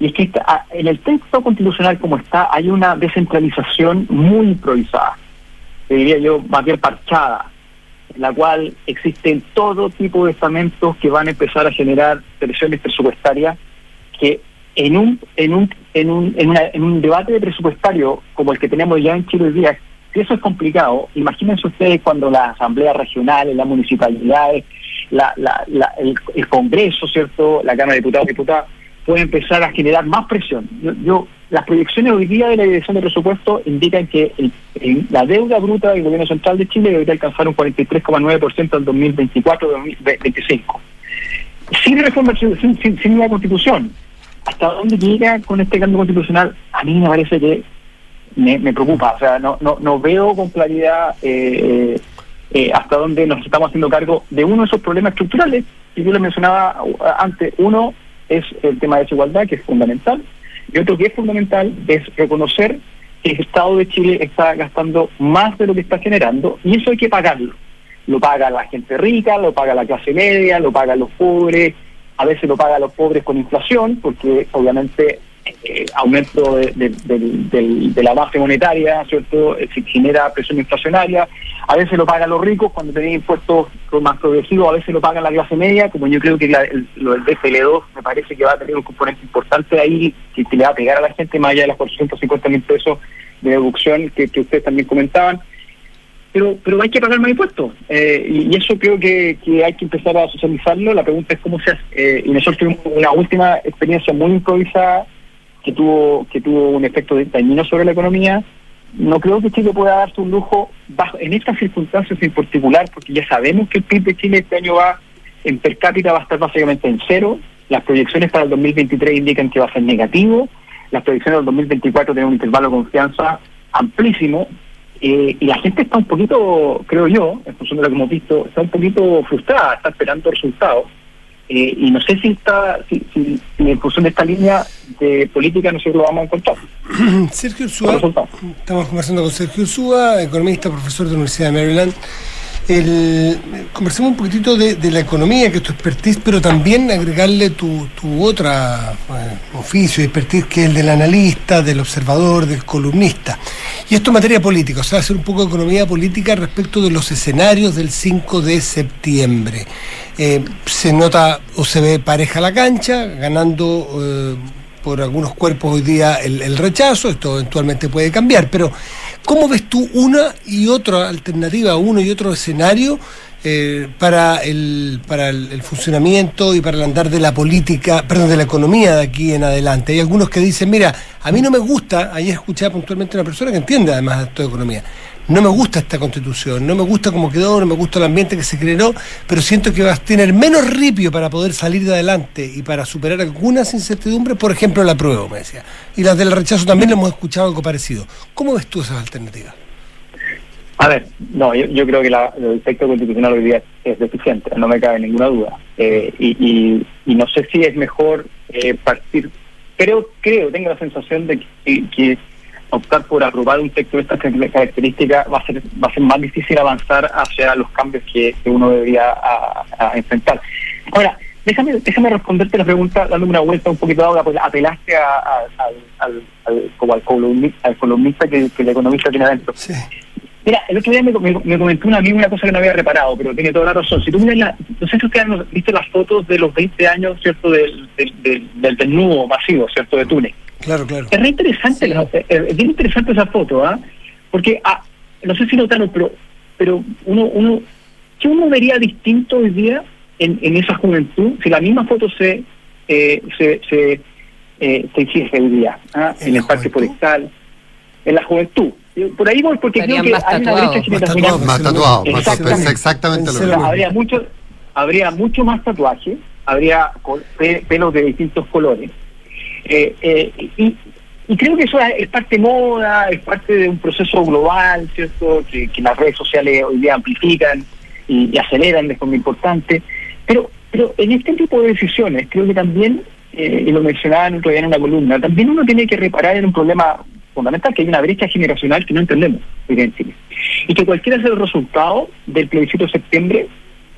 y es que está- ah, en el texto constitucional como está hay una descentralización muy improvisada, diría yo más parchada, en la cual existen todo tipo de estamentos que van a empezar a generar presiones presupuestarias que en un en un en un en, una- en un debate de presupuestario como el que tenemos ya en Chile hoy día si eso es complicado imagínense ustedes cuando las asambleas regionales las municipalidades la, la, la- el, el Congreso cierto la Cámara de Diputados y Diputadas puede empezar a generar más presión yo, yo las proyecciones hoy día de la dirección de presupuesto indican que el- el- la deuda bruta del gobierno central de Chile debería alcanzar un 43,9% en 2024-2025 sin reforma, sin, sin, sin constitución. ¿Hasta dónde llega con este cambio constitucional? A mí me parece que me, me preocupa. O sea, no, no, no veo con claridad eh, eh, hasta dónde nos estamos haciendo cargo de uno de esos problemas estructurales que yo les mencionaba antes. Uno es el tema de desigualdad, que es fundamental, y otro que es fundamental es reconocer que el Estado de Chile está gastando más de lo que está generando, y eso hay que pagarlo. Lo paga la gente rica, lo paga la clase media, lo pagan los pobres, a veces lo pagan los pobres con inflación, porque obviamente eh, aumento de, de- del- de la base monetaria, ¿cierto? Eh, se genera presión inflacionaria, a veces lo pagan los ricos cuando tienen impuestos más progresivos, a veces lo pagan la clase media, como yo creo que la- el- lo del DFL2 me parece que va a tener un componente importante ahí, que, que le va a pegar a la gente más allá de los 450 mil pesos de deducción que, que ustedes también comentaban. Pero pero hay que pagar más impuestos eh, y, y eso creo que, que hay que empezar a socializarlo. La pregunta es cómo se hace eh, y nosotros tuvimos una última experiencia muy improvisada que tuvo que tuvo un efecto dañino sobre la economía no creo que Chile pueda darse un lujo bajo, en estas circunstancias en particular, porque ya sabemos que el PIB de Chile este año va en per cápita va a estar básicamente en cero, las proyecciones para el 2023 indican que va a ser negativo, las proyecciones del 2024 tienen un intervalo de confianza amplísimo, eh, y la gente está un poquito, creo yo, en función de lo que hemos visto, está un poquito frustrada, está esperando resultados. Eh, y no sé si está si, si, si en función de esta línea de política nosotros lo vamos a encontrar. Sergio Ursúa, estamos conversando con Sergio Ursúa, economista, profesor de la Universidad de Maryland. El, conversemos un poquitito de, la economía, que es tu expertise, pero también agregarle tu, tu otra eh, oficio, expertise, que es el del analista, del observador, del columnista. Y esto en materia política, o sea, hacer un poco de economía política respecto de los escenarios del 5 de septiembre. Eh, se nota o se ve pareja la cancha, ganando eh, por algunos cuerpos hoy día el, rechazo, esto eventualmente puede cambiar, pero ¿cómo ves tú una y otra alternativa, uno y otro escenario eh, para, el, para el, funcionamiento y para el andar de la política, perdón, de la economía de aquí en adelante? Hay algunos que dicen, mira, a mí no me gusta, ayer escuchaba puntualmente a una persona que entiende además de toda economía, no me gusta esta constitución, no me gusta cómo quedó, no me gusta el ambiente que se generó, pero siento que vas a tener menos ripio para poder salir de adelante y para superar algunas incertidumbres, por ejemplo la prueba, me decía. Y las del rechazo también hemos escuchado algo parecido. ¿Cómo ves tú esas alternativas? A ver, no, yo, creo que la, el texto constitucional hoy día es deficiente, no me cabe ninguna duda. Eh, y, y, y, no sé si es mejor eh, partir. Creo, creo, tengo la sensación de que optar por aprobar un texto de estas características va a ser va a ser más difícil avanzar hacia los cambios que, que uno debería a, a enfrentar. Ahora, déjame déjame responderte la pregunta dándome una vuelta un poquito ahora, pues apelaste a, a, al, al, al, como al, columnista, al columnista que, que, el economista tiene adentro. Sí. Mira, el otro día me, me, me, comentó un amigo una cosa que no había reparado, pero tiene toda la razón. Si tú miras, la, no sé si ustedes han visto las fotos de los 20 años, ¿cierto?, del, del, del, del desnudo masivo, ¿cierto?, de Túnez. Claro, claro. Es re interesante, sí. es, es bien interesante esa foto, ¿ah? ¿eh? Porque, ah, no sé si notaron, pero, pero uno, uno, ¿qué uno vería distinto hoy día en, en esa juventud si la misma foto se, eh, se, se, eh, se hiciese hoy día, ¿ah? en, en el parque forestal, en la juventud? Por ahí voy porque creo que hay una brecha generacional. Más tatuado, exactamente, exactamente lo mismo. Habría mucho, habría mucho más tatuaje, habría pelos de distintos colores. Eh, eh, y, creo que eso es parte moda, es parte de un proceso global, ¿cierto? Que, las redes sociales hoy día amplifican y, aceleran de forma importante. Pero, pero en este tipo de decisiones, creo que también, eh, y lo mencionaban otro día en una columna, también uno tiene que reparar en un problema fundamental, que hay una brecha generacional que no entendemos en Chile. Y que cualquiera sea el resultado del plebiscito de septiembre,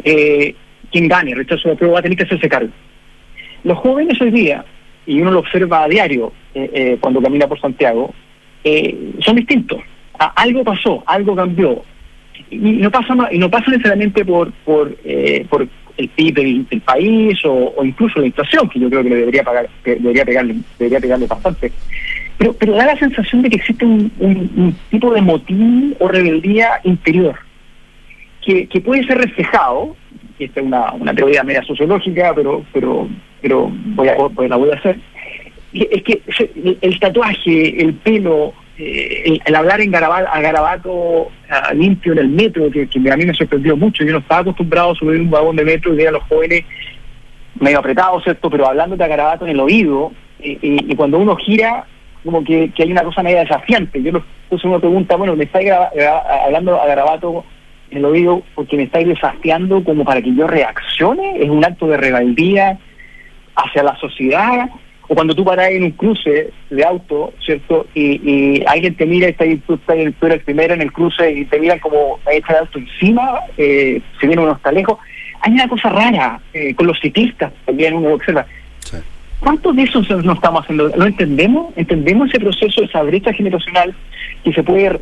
quien gane, rechazo de prueba, va a tener que hacerse cargo. Los jóvenes hoy día, y uno lo observa a diario eh, eh, cuando camina por Santiago, eh, son distintos. Algo pasó, algo cambió. Y, no pasa y no pasa necesariamente por por, eh, por el PIB del, país o, incluso la inflación, que yo creo que le debería pagar, que debería pegarle, debería pegarle bastante. Pero, pero da la sensación de que existe un tipo de motín o rebeldía interior que, que puede ser reflejado esta es una, una teoría media sociológica, pero pero pero voy a, la voy a hacer. Es que el tatuaje, el pelo, eh, el, el, hablar en garabato, a garabato limpio en el metro, que, a mí me sorprendió mucho. Yo no estaba acostumbrado a subir un vagón de metro y ver a los jóvenes medio apretados, ¿cierto? Pero hablándote a garabato en el oído, y, cuando uno gira, como que, que, hay una cosa media desafiante. Yo entonces uno pregunta, bueno, me está hablando a garabato en el oído porque me estáis desafiando como para que yo reaccione, es un acto de rebeldía hacia la sociedad, o cuando tú paras en un cruce de auto, ¿cierto? Y, y alguien te mira y está ahí, tú, estás, tú eres el primero en el cruce y te miran como está el auto encima, eh, si viene uno está lejos. Hay una cosa rara eh, con los ciclistas, también uno observa. Sí. ¿Cuántos de esos no estamos haciendo? ¿Lo entendemos? ¿Entendemos ese proceso, esa brecha generacional que se puede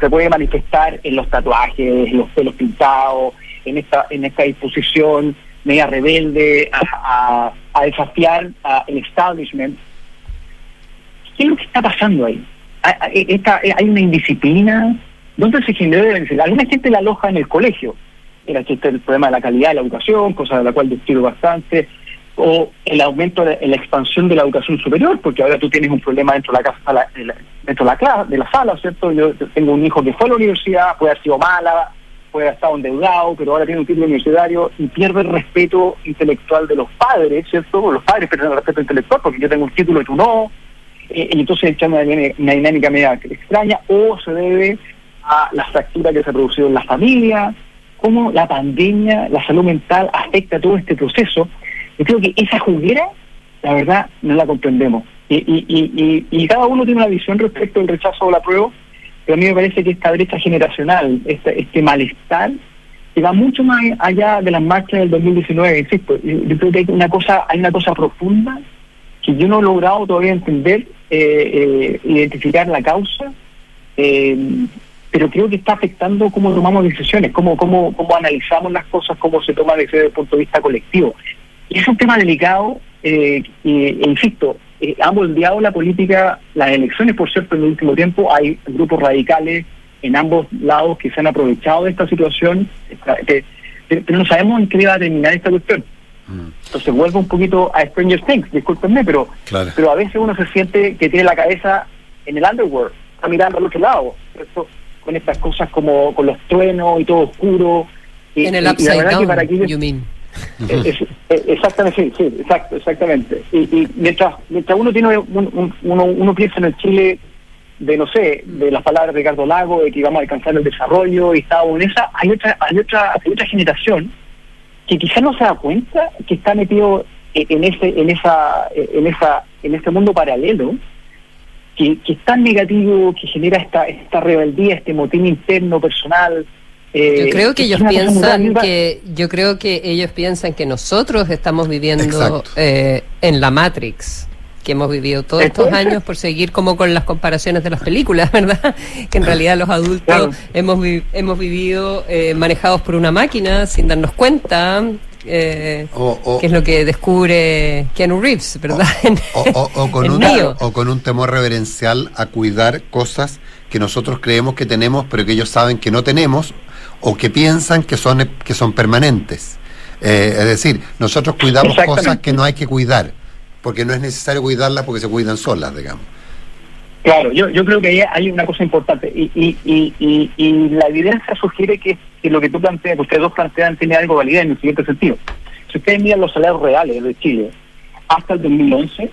se puede manifestar en los tatuajes, en los pelos pintados, en esta en esta disposición media rebelde a, a, a desafiar a el establishment? ¿Qué es lo que está pasando ahí? Hay una indisciplina. ¿Dónde se generó la Alguna gente la aloja en el colegio. Era el problema de la calidad de la educación, cosa de la cual discuto bastante o el aumento de la expansión de la educación superior, porque ahora tú tienes un problema dentro de la casa, dentro de la clase, de la sala, ¿cierto? Yo tengo un hijo que fue a la universidad, puede haber sido mala, haber estado endeudado, pero ahora tiene un título universitario y pierde el respeto intelectual de los padres, ¿cierto? Los padres pierden el respeto intelectual porque yo tengo un título y tú no, eh, y entonces echa una, una dinámica media extraña, o se debe a la fractura que se ha producido en la familia, cómo la pandemia, la salud mental afecta todo este proceso. Yo creo que esa juguera, la verdad, no la comprendemos. Y, y, y, cada uno tiene una visión respecto al rechazo o la prueba, pero a mí me parece que esta brecha generacional, este, este malestar, que va mucho más allá de las marchas del 2019, insisto, yo creo que hay una cosa, hay una cosa profunda que yo no he logrado todavía entender, eh, eh, identificar la causa, eh, pero creo que está afectando cómo tomamos decisiones, cómo, cómo, cómo analizamos las cosas, cómo se toma desde el punto de vista colectivo. Y es un tema delicado, eh, e insisto, eh, ha moldeado la política, las elecciones, por cierto, en el último tiempo hay grupos radicales en ambos lados que se han aprovechado de esta situación, pero no sabemos en qué va a terminar esta cuestión. Mm. Entonces vuelvo un poquito a Stranger Things, discúlpenme, pero, pero a veces uno se siente que tiene la cabeza en el underworld, está mirando al otro lado con estas cosas como con los truenos y todo oscuro. en el upside down, para you mean. Exactamente, sí, exacto, exactamente. Y, mientras, mientras uno tiene uno, uno piensa en el Chile de no sé, de las palabras de Ricardo Lago, de que íbamos a alcanzar el desarrollo y estamos en esa, hay otra, hay otra, hay otra generación que quizás no se da cuenta que está metido en ese, en esa, en esa, en este mundo paralelo que, es tan negativo, que genera esta, esta rebeldía, este motín interno, personal. Eh, yo creo que ellos piensan que yo creo que ellos piensan que nosotros estamos viviendo eh, en la Matrix que hemos vivido todos estos años por seguir como con las comparaciones de las películas, ¿verdad? Que en realidad los adultos hemos, hemos vivido eh, manejados por una máquina sin darnos cuenta, eh, que es lo que descubre Keanu Reeves, ¿verdad? O, con un, o con un temor reverencial a cuidar cosas que nosotros creemos que tenemos, pero que ellos saben que no tenemos, o que piensan que son, que son permanentes. Eh, es decir, nosotros cuidamos cosas que no hay que cuidar, porque no es necesario cuidarlas porque se cuidan solas, digamos. Claro, yo, yo creo que ahí hay una cosa importante y, y, y, y, la evidencia sugiere que, lo que tú planteas, que ustedes dos plantean, tiene algo de validez en el siguiente sentido. Si ustedes miran los salarios reales de Chile hasta el 2011,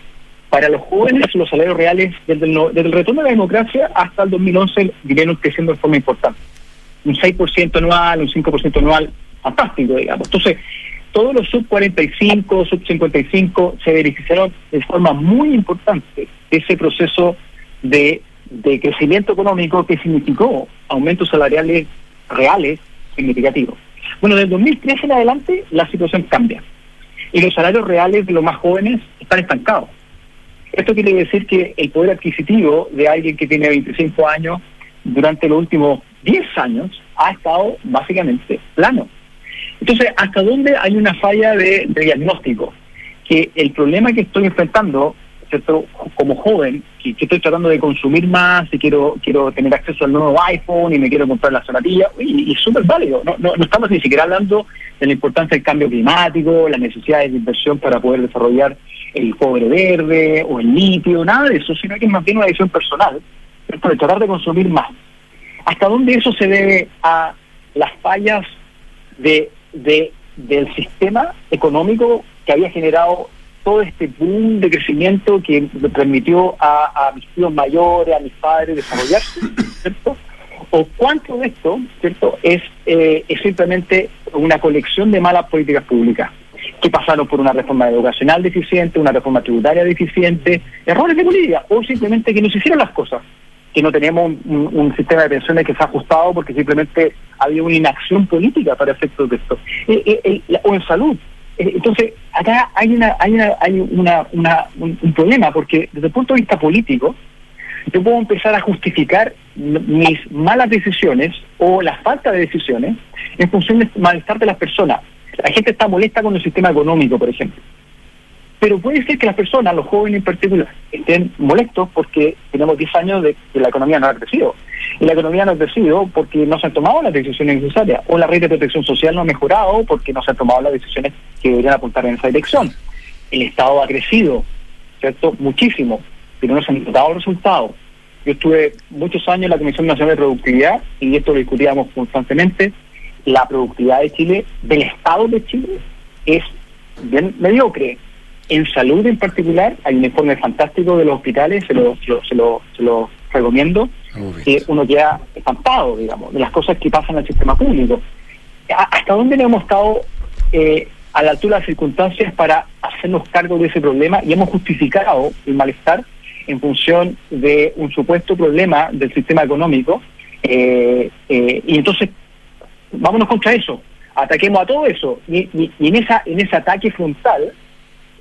para los jóvenes los salarios reales desde el, desde el retorno de la democracia hasta el 2011 vinieron creciendo de forma importante. Un 6% anual, un 5% anual, fantástico, digamos. Entonces, todos los sub 45, sub 55 se beneficiaron de forma muy importante de ese proceso de, crecimiento económico que significó aumentos salariales reales significativos. Bueno, del 2013 en adelante la situación cambia y los salarios reales de los más jóvenes están estancados. Esto quiere decir que el poder adquisitivo de alguien que tiene 25 años durante los últimos 10 años ha estado básicamente plano. Entonces, ¿hasta dónde hay una falla de, diagnóstico? Que el problema que estoy enfrentando como joven, que, estoy tratando de consumir más y quiero quiero tener acceso al nuevo iPhone y me quiero comprar la zapatilla, y, y súper válido. No, no, estamos ni siquiera hablando de la importancia del cambio climático, las necesidades de inversión para poder desarrollar el cobre verde o el litio, nada de eso, sino que es más una decisión personal, de tratar de consumir más. ¿Hasta dónde eso se debe a las fallas de, de del sistema económico que había generado todo este boom de crecimiento que permitió a, mis tíos mayores, a mis padres desarrollarse, ¿cierto? O cuánto de esto, ¿cierto?, es, eh, es simplemente una colección de malas políticas públicas que pasaron por una reforma educacional deficiente, una reforma tributaria deficiente, errores de política, o simplemente que no se hicieron las cosas, que no teníamos un, sistema de pensiones que se ha ajustado porque simplemente había una inacción política para efectos de esto. Eh, eh, o en salud, eh, entonces, acá hay una, hay una, hay una, un, problema, porque desde el punto de vista político, yo puedo empezar a justificar mis malas decisiones o la falta de decisiones en función del malestar de las personas. La gente está molesta con el sistema económico, por ejemplo. Pero puede ser que las personas, los jóvenes en particular, estén molestos porque tenemos 10 años de que la economía no ha crecido. Y la economía no ha crecido porque no se han tomado las decisiones necesarias. O la red de protección social no ha mejorado porque no se han tomado las decisiones que deberían apuntar en esa dirección. el Estado ha crecido, ¿cierto? Muchísimo, pero no se han notado resultados. Yo estuve muchos años en la Comisión Nacional de Productividad y esto lo discutíamos constantemente. La productividad de Chile, del Estado de Chile, es bien mediocre. En salud en particular, hay un informe fantástico de los hospitales, se lo, se lo, se lo, se lo recomiendo, que uno queda espantado, digamos, de las cosas que pasan en el sistema público. ¿A- ¿Hasta dónde le hemos estado eh, a la altura de las circunstancias para hacernos cargo de ese problema y hemos justificado el malestar en función de un supuesto problema del sistema económico? eh, eh, y entonces, vámonos contra eso, ataquemos a todo eso. Y, y- y en, esa, en ese ataque frontal,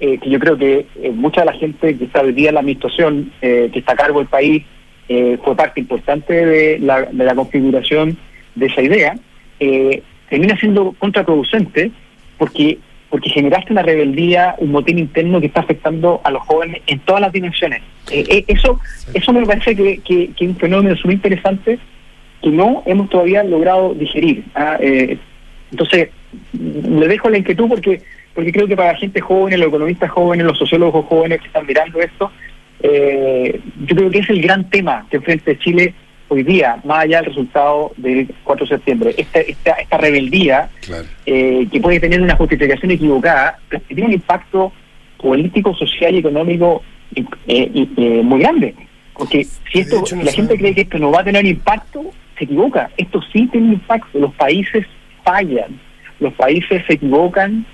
eh, que yo creo que eh, mucha de la gente que está hoy día en la administración, eh, que está a cargo del país, eh, fue parte importante de la, de la configuración de esa idea, eh, termina siendo contraproducente porque porque generaste una rebeldía, un motín interno que está afectando a los jóvenes en todas las dimensiones. Eso eso me parece que, que, que es un fenómeno súper interesante que no hemos todavía logrado digerir. ¿ah? Entonces, le dejo la inquietud porque porque creo que para la gente joven, los economistas jóvenes, los sociólogos jóvenes que están mirando esto, eh, yo creo que es el gran tema que enfrenta Chile hoy día, más allá del resultado del 4 de septiembre. Esta, esta, esta rebeldía Claro. eh, que puede tener una justificación equivocada, pero que tiene un impacto político, social y económico eh, eh, muy grande. Porque si esto, hecho, no la gente cree que esto no va a tener impacto, se equivoca. Esto sí tiene un impacto. Los países fallan, los países se equivocan,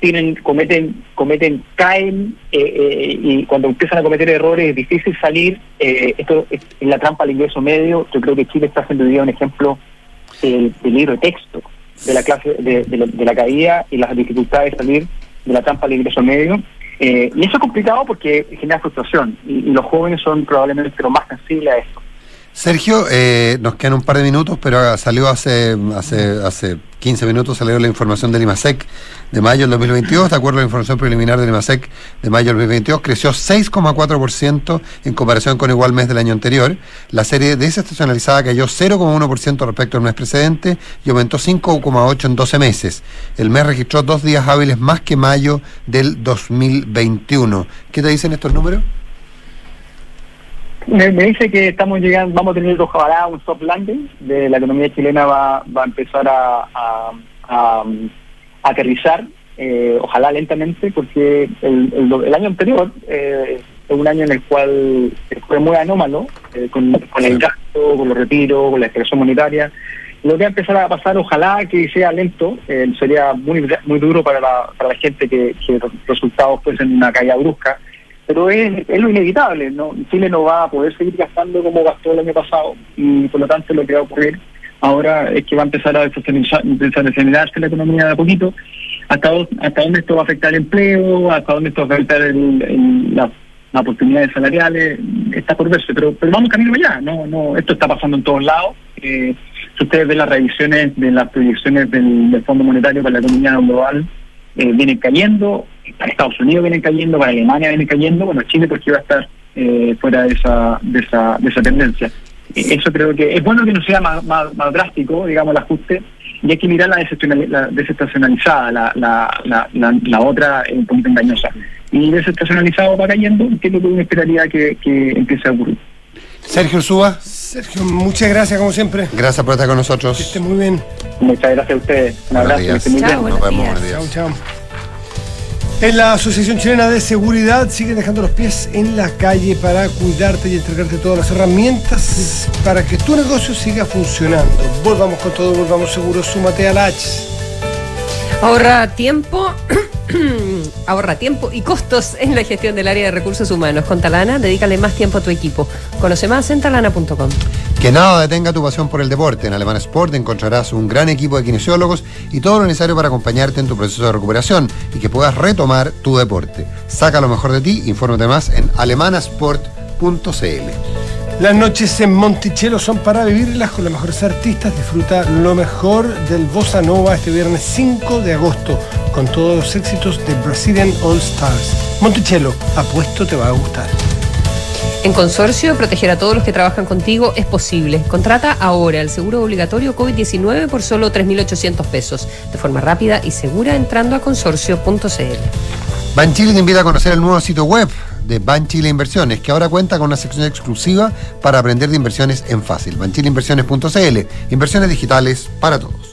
tienen, cometen, cometen, caen eh, eh, y cuando empiezan a cometer errores es difícil salir. Eh, esto es en la trampa al ingreso medio. Yo creo que Chile está haciendo un ejemplo del, del libro de texto de la clase de, la, caída y las dificultades de salir de la trampa al ingreso medio. Eh, y eso es complicado porque genera frustración y, y los jóvenes son probablemente los más sensibles a esto. Sergio, eh, nos quedan un par de minutos, pero salió hace, hace, hace 15 minutos, salió la información del IMASEC de mayo del 2022. De acuerdo a la información preliminar del IMASEC de mayo del 2022, creció 6,4% en comparación con igual mes del año anterior. La serie desestacionalizada cayó 0,1% respecto al mes precedente y aumentó 5,8% en 12 meses. El mes registró dos días hábiles más que mayo del 2021. ¿Qué te dicen estos números? Me, dice que estamos llegando, vamos a tener ojalá un soft landing, de la economía chilena va, va a empezar a, a- a- a aterrizar, eh, ojalá lentamente, porque el, el- año anterior eh, fue un año en el cual fue muy anómalo, eh, con, con el gasto, con los retiros, con la expresión monetaria. Lo que va a empezar a pasar, ojalá que sea lento, eh, sería muy muy duro para la, para la gente que, que los resultados fuesen una caída brusca, pero es, es lo inevitable, ¿no? Chile no va a poder seguir gastando como gastó el año pasado y por lo tanto lo que va a ocurrir ahora es que va a empezar a desestacionalizarse la economía de a poquito, hasta, hasta dónde esto va a afectar el empleo, hasta dónde esto va a afectar el, el- la- las oportunidades salariales, está por verse, pero, pero vamos camino allá, no, no, esto está pasando en todos lados. Eh, si ustedes ven las revisiones de las proyecciones del, del Fondo Monetario para la economía global, eh, vienen cayendo, para Estados Unidos vienen cayendo, para Alemania vienen cayendo, bueno, Chile porque va a estar eh, fuera de esa, de esa, de esa tendencia. Eh, Eso creo que es bueno que no sea más, más, más drástico, digamos, el ajuste, y hay que mirar la, desestacionali- la desestacionalizada, la, la, la, la, la otra es un poquito engañosa. Y desestacionalizado va cayendo, que es lo que uno esperaría que, que empiece a ocurrir. Sergio Suba, Sergio, muchas gracias como siempre. gracias por estar con nosotros. Que esté muy bien. Muchas gracias a ustedes. Un Buenos abrazo, Chao, Nos vemos, días. buenos días. Chao, chao. En la Asociación Chilena de Seguridad siguen dejando los pies en la calle para cuidarte y entregarte todas las herramientas para que tu negocio siga funcionando. Volvamos con todo, volvamos seguros, súmate a la H. Ahorra tiempo, ahorra tiempo y costos en la gestión del área de recursos humanos. Con Talana, dedícale más tiempo a tu equipo. Conoce más en talana.com. Que nada detenga tu pasión por el deporte. En Alemán Sport encontrarás un gran equipo de kinesiólogos y todo lo necesario para acompañarte en tu proceso de recuperación y que puedas retomar tu deporte. Saca lo mejor de ti, infórmate más en alemanasport.cl. Las noches en Monticello son para vivirlas con los mejores artistas. Disfruta lo mejor del Bossa Nova este viernes 5 de agosto con todos los éxitos de Brazilian All Stars. Monticello, apuesto te va a gustar. En Consorcio, proteger a todos los que trabajan contigo es posible. Contrata ahora el seguro obligatorio COVID-19 por solo 3.800 pesos, de forma rápida y segura entrando a consorcio.cl. Banchile te invita a conocer el nuevo sitio web de Banchile Inversiones, que ahora cuenta con una sección exclusiva para aprender de inversiones en fácil. Banchileinversiones.cl, inversiones digitales para todos.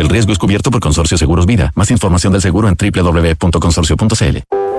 El riesgo es cubierto por Consorcio Seguros Vida. Más información del seguro en www.consorcio.cl.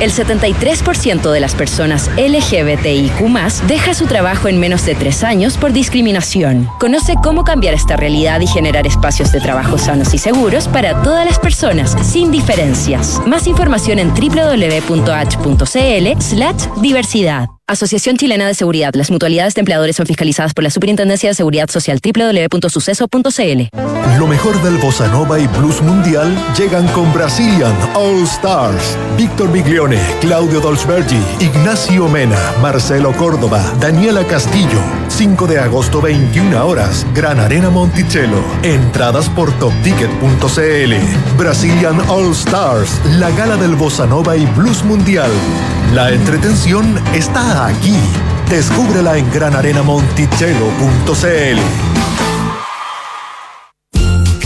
El 73% de las personas LGBTIQ deja su trabajo en menos de tres años por discriminación. Conoce cómo cambiar esta realidad y generar espacios de trabajo sanos y seguros para todas las personas, sin diferencias. Más información en www.h.cl diversidad. Asociación Chilena de Seguridad. Las mutualidades de empleadores son fiscalizadas por la Superintendencia de Seguridad Social www.suceso.cl. Lo mejor del bossa nova y blues mundial llegan con Brazilian All Stars. Víctor Biglione, Claudio Dolzbergi, Ignacio Mena, Marcelo Córdoba, Daniela Castillo. 5 de agosto 21 horas, Gran Arena Monticello. Entradas por topticket.cl. Brazilian All Stars, la gala del bossa nova y blues mundial. La entretención está aquí. Descúbrela en granarenamonticello.cl.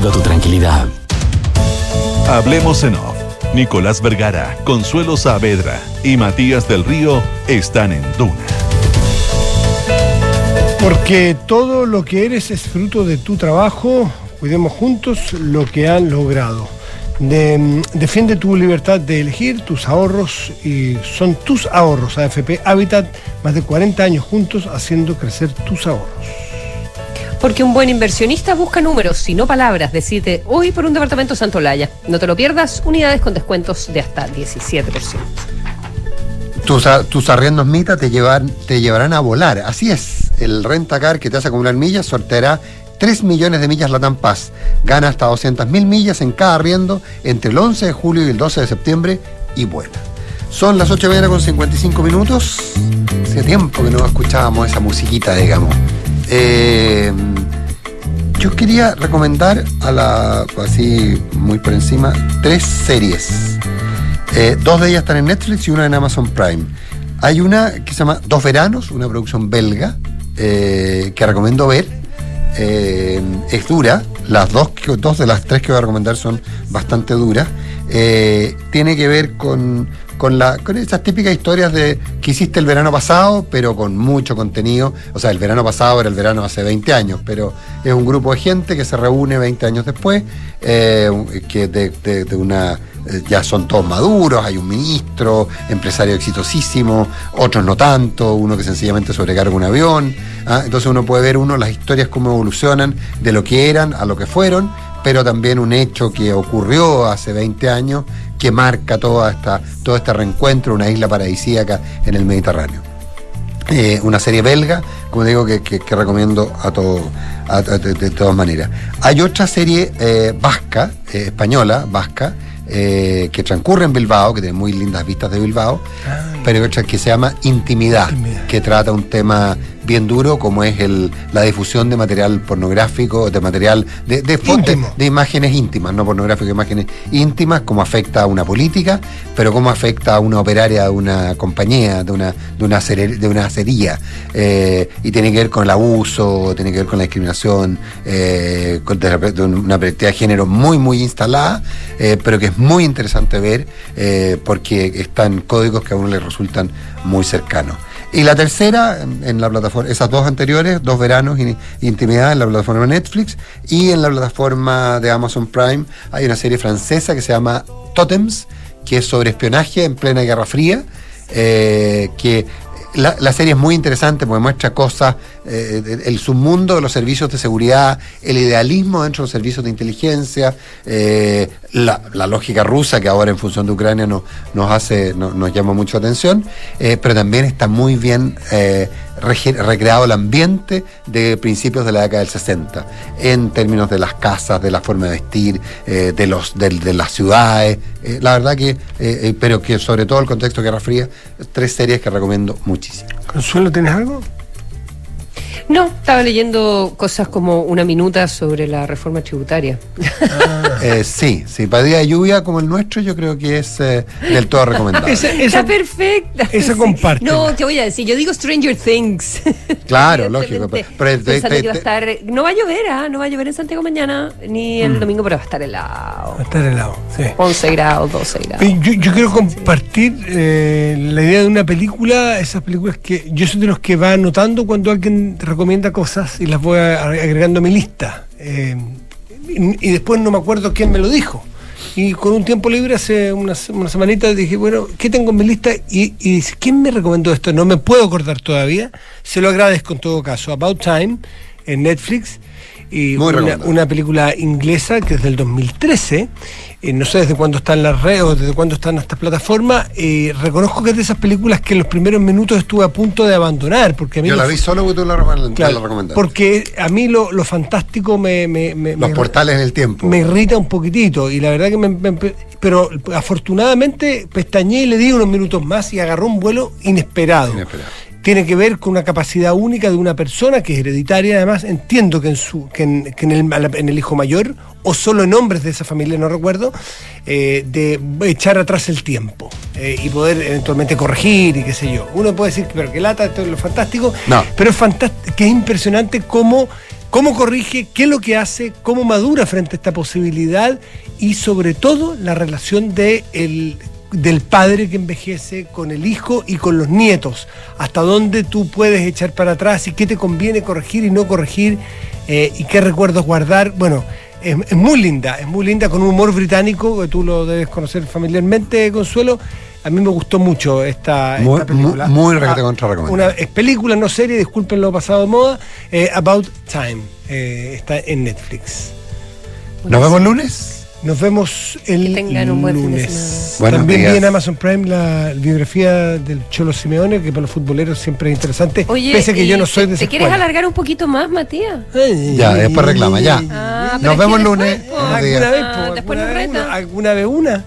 tu tranquilidad. Hablemos en off. Nicolás Vergara, Consuelo Saavedra y Matías del Río están en Duna. Porque todo lo que eres es fruto de tu trabajo. Cuidemos juntos lo que han logrado. De, mm, defiende tu libertad de elegir tus ahorros y son tus ahorros. AFP Habitat, más de 40 años juntos haciendo crecer tus ahorros. Porque un buen inversionista busca números y no palabras. Decide hoy por un departamento Santolaya. No te lo pierdas, unidades con descuentos de hasta 17%. Tus, tus arriendos Mita te, te llevarán a volar. Así es. El Rentacar que te hace acumular millas sorteará 3 millones de millas Latam Paz. Gana hasta 200 mil millas en cada arriendo entre el 11 de julio y el 12 de septiembre y vuela. Son las 8 de la mañana con 55 minutos. Hace tiempo que no escuchábamos esa musiquita, digamos. Eh, yo quería recomendar a la, así muy por encima, tres series. Eh, dos de ellas están en Netflix y una en Amazon Prime. Hay una que se llama Dos Veranos, una producción belga, eh, que recomiendo ver. Es dura. Las dos, dos de las tres que voy a recomendar son bastante duras. Tiene que ver con, con, la, con esas típicas historias de que hiciste el verano pasado, pero con mucho contenido. O sea, el verano pasado era el verano hace 20 años, pero es un grupo de gente que se reúne 20 años después, eh, que de, de- una eh, ya son todos maduros, hay un ministro, empresario exitosísimo, otros no tanto, uno que sencillamente sobrecarga un avión. ¿ah? Entonces uno puede ver uno las historias cómo evolucionan de lo que eran a lo que fueron, pero también un hecho que ocurrió hace 20 años que marca toda esta, todo este reencuentro, una isla paradisíaca en el Mediterráneo. Eh, una serie belga, como digo, que, recomiendo a todo, a- de, todas maneras. Hay otra serie eh, vasca, eh, española, vasca, eh, que transcurre en Bilbao, que tiene muy lindas vistas de Bilbao, pero otra que se llama Intimidad, que trata un tema bien duro como es el, la difusión de material pornográfico, de material de, de, imágenes íntimas, no pornográficas, imágenes íntimas, cómo afecta a una política, pero cómo afecta a una operaria de una compañía, de una, de una, de una acería. Eh, y tiene que ver con el abuso, tiene que ver con la discriminación, eh, con de, de una perspectiva de género muy, muy instalada, eh, pero que es muy interesante ver porque están códigos que a uno le resultan muy cercanos. Y la tercera, en, la plataforma, esas dos anteriores, dos veranos y intimidad en la plataforma Netflix y en la plataforma de Amazon Prime hay una serie francesa que se llama Totems, que es sobre espionaje en plena Guerra Fría, eh, que la, la serie es muy interesante porque muestra cosas, eh, el submundo de los servicios de seguridad, el idealismo dentro de los servicios de inteligencia, eh, la, la lógica rusa que ahora en función de Ucrania nos, nos hace, no- nos llama mucho atención, eh, pero también está muy bien recreado el ambiente de principios de la década del 60, en términos de las casas, de la forma de vestir, eh, de, los, de, de las ciudades, eh, la verdad que, eh, pero que sobre todo el contexto de Guerra Fría, tres series que recomiendo muchísimo. Consuelo, ¿tienes algo? No, estaba leyendo cosas como una minuta sobre la reforma tributaria. Eh, sí, sí, para día de lluvia como el nuestro yo creo que es eh, del todo recomendable. Está perfecta. esa Sí. comparte. No, te voy a decir, yo digo Stranger Things. Claro, lógico. Pero, pero te- te- que va a te- estar. No va a llover, ¿ah? No va a llover en Santiago mañana, ni el Mm. domingo, pero va a estar helado. Va a estar helado, sí. 11 grados, 12 grados. Eh, Yo, yo quiero compartir eh, la idea de una película, esas películas que yo soy de los que va anotando cuando alguien recomienda cosas y las voy agregando a mi lista. Eh, y, después no me acuerdo quién me lo dijo. Y con un tiempo libre hace unas una semanita dije, bueno, ¿qué tengo en mi lista? Y, y dice, ¿quién me recomendó esto? No me puedo acordar todavía. Se lo agradezco en todo caso. About Time en Netflix. Y una, película inglesa que es del 2013. eh, no sé desde cuándo está en las redes o desde cuándo están estas plataformas. eh, reconozco que es de esas películas que en los primeros minutos estuve a punto de abandonar. Porque a mí Yo la vi solo porque tú la, Claro, la recomendaste. porque a mí lo, lo fantástico me, me, me- Los me- portales en el tiempo. me irrita un poquitito y la verdad que me, pero afortunadamente pestañé y le di unos minutos más y agarró un vuelo inesperado. Tiene que ver con una capacidad única de una persona que es hereditaria, además entiendo que en su que en, que en el, en el hijo mayor o solo en hombres de esa familia, no recuerdo, eh, de echar atrás el tiempo eh, y poder eventualmente corregir y qué sé yo. Uno puede decir, pero que lata, esto es lo fantástico, No. pero es fantástico, que es impresionante cómo, cómo corrige, qué es lo que hace, cómo madura frente a esta posibilidad y sobre todo la relación de el- del padre que envejece con el hijo y con los nietos. Hasta dónde tú puedes echar para atrás y qué te conviene corregir y no corregir eh, y qué recuerdos guardar. Bueno, es, es muy linda, es muy linda con un humor británico que tú lo debes conocer familiarmente, Consuelo. A mí me gustó mucho esta, Muy, película. muy Ah, contra recomendado. una es película, no serie, disculpen lo pasado de moda. eh, About Time. eh, está en Netflix. ¿Nos vemos lunes? Nos vemos el tengan un buen fin de lunes. También días. vi en Amazon Prime la biografía del Cholo Simeone, que para los futboleros siempre es interesante. Oye, pese a que ¿y yo no soy de ¿Te quieres escuela. alargar un poquito más, Matías? Ya, después reclama, ya. Ah, Nos vemos lunes. después, po. Buenos días. ¿Alguna vez, po, Ah, después alguna nos vez reta. una- ¿Alguna vez una?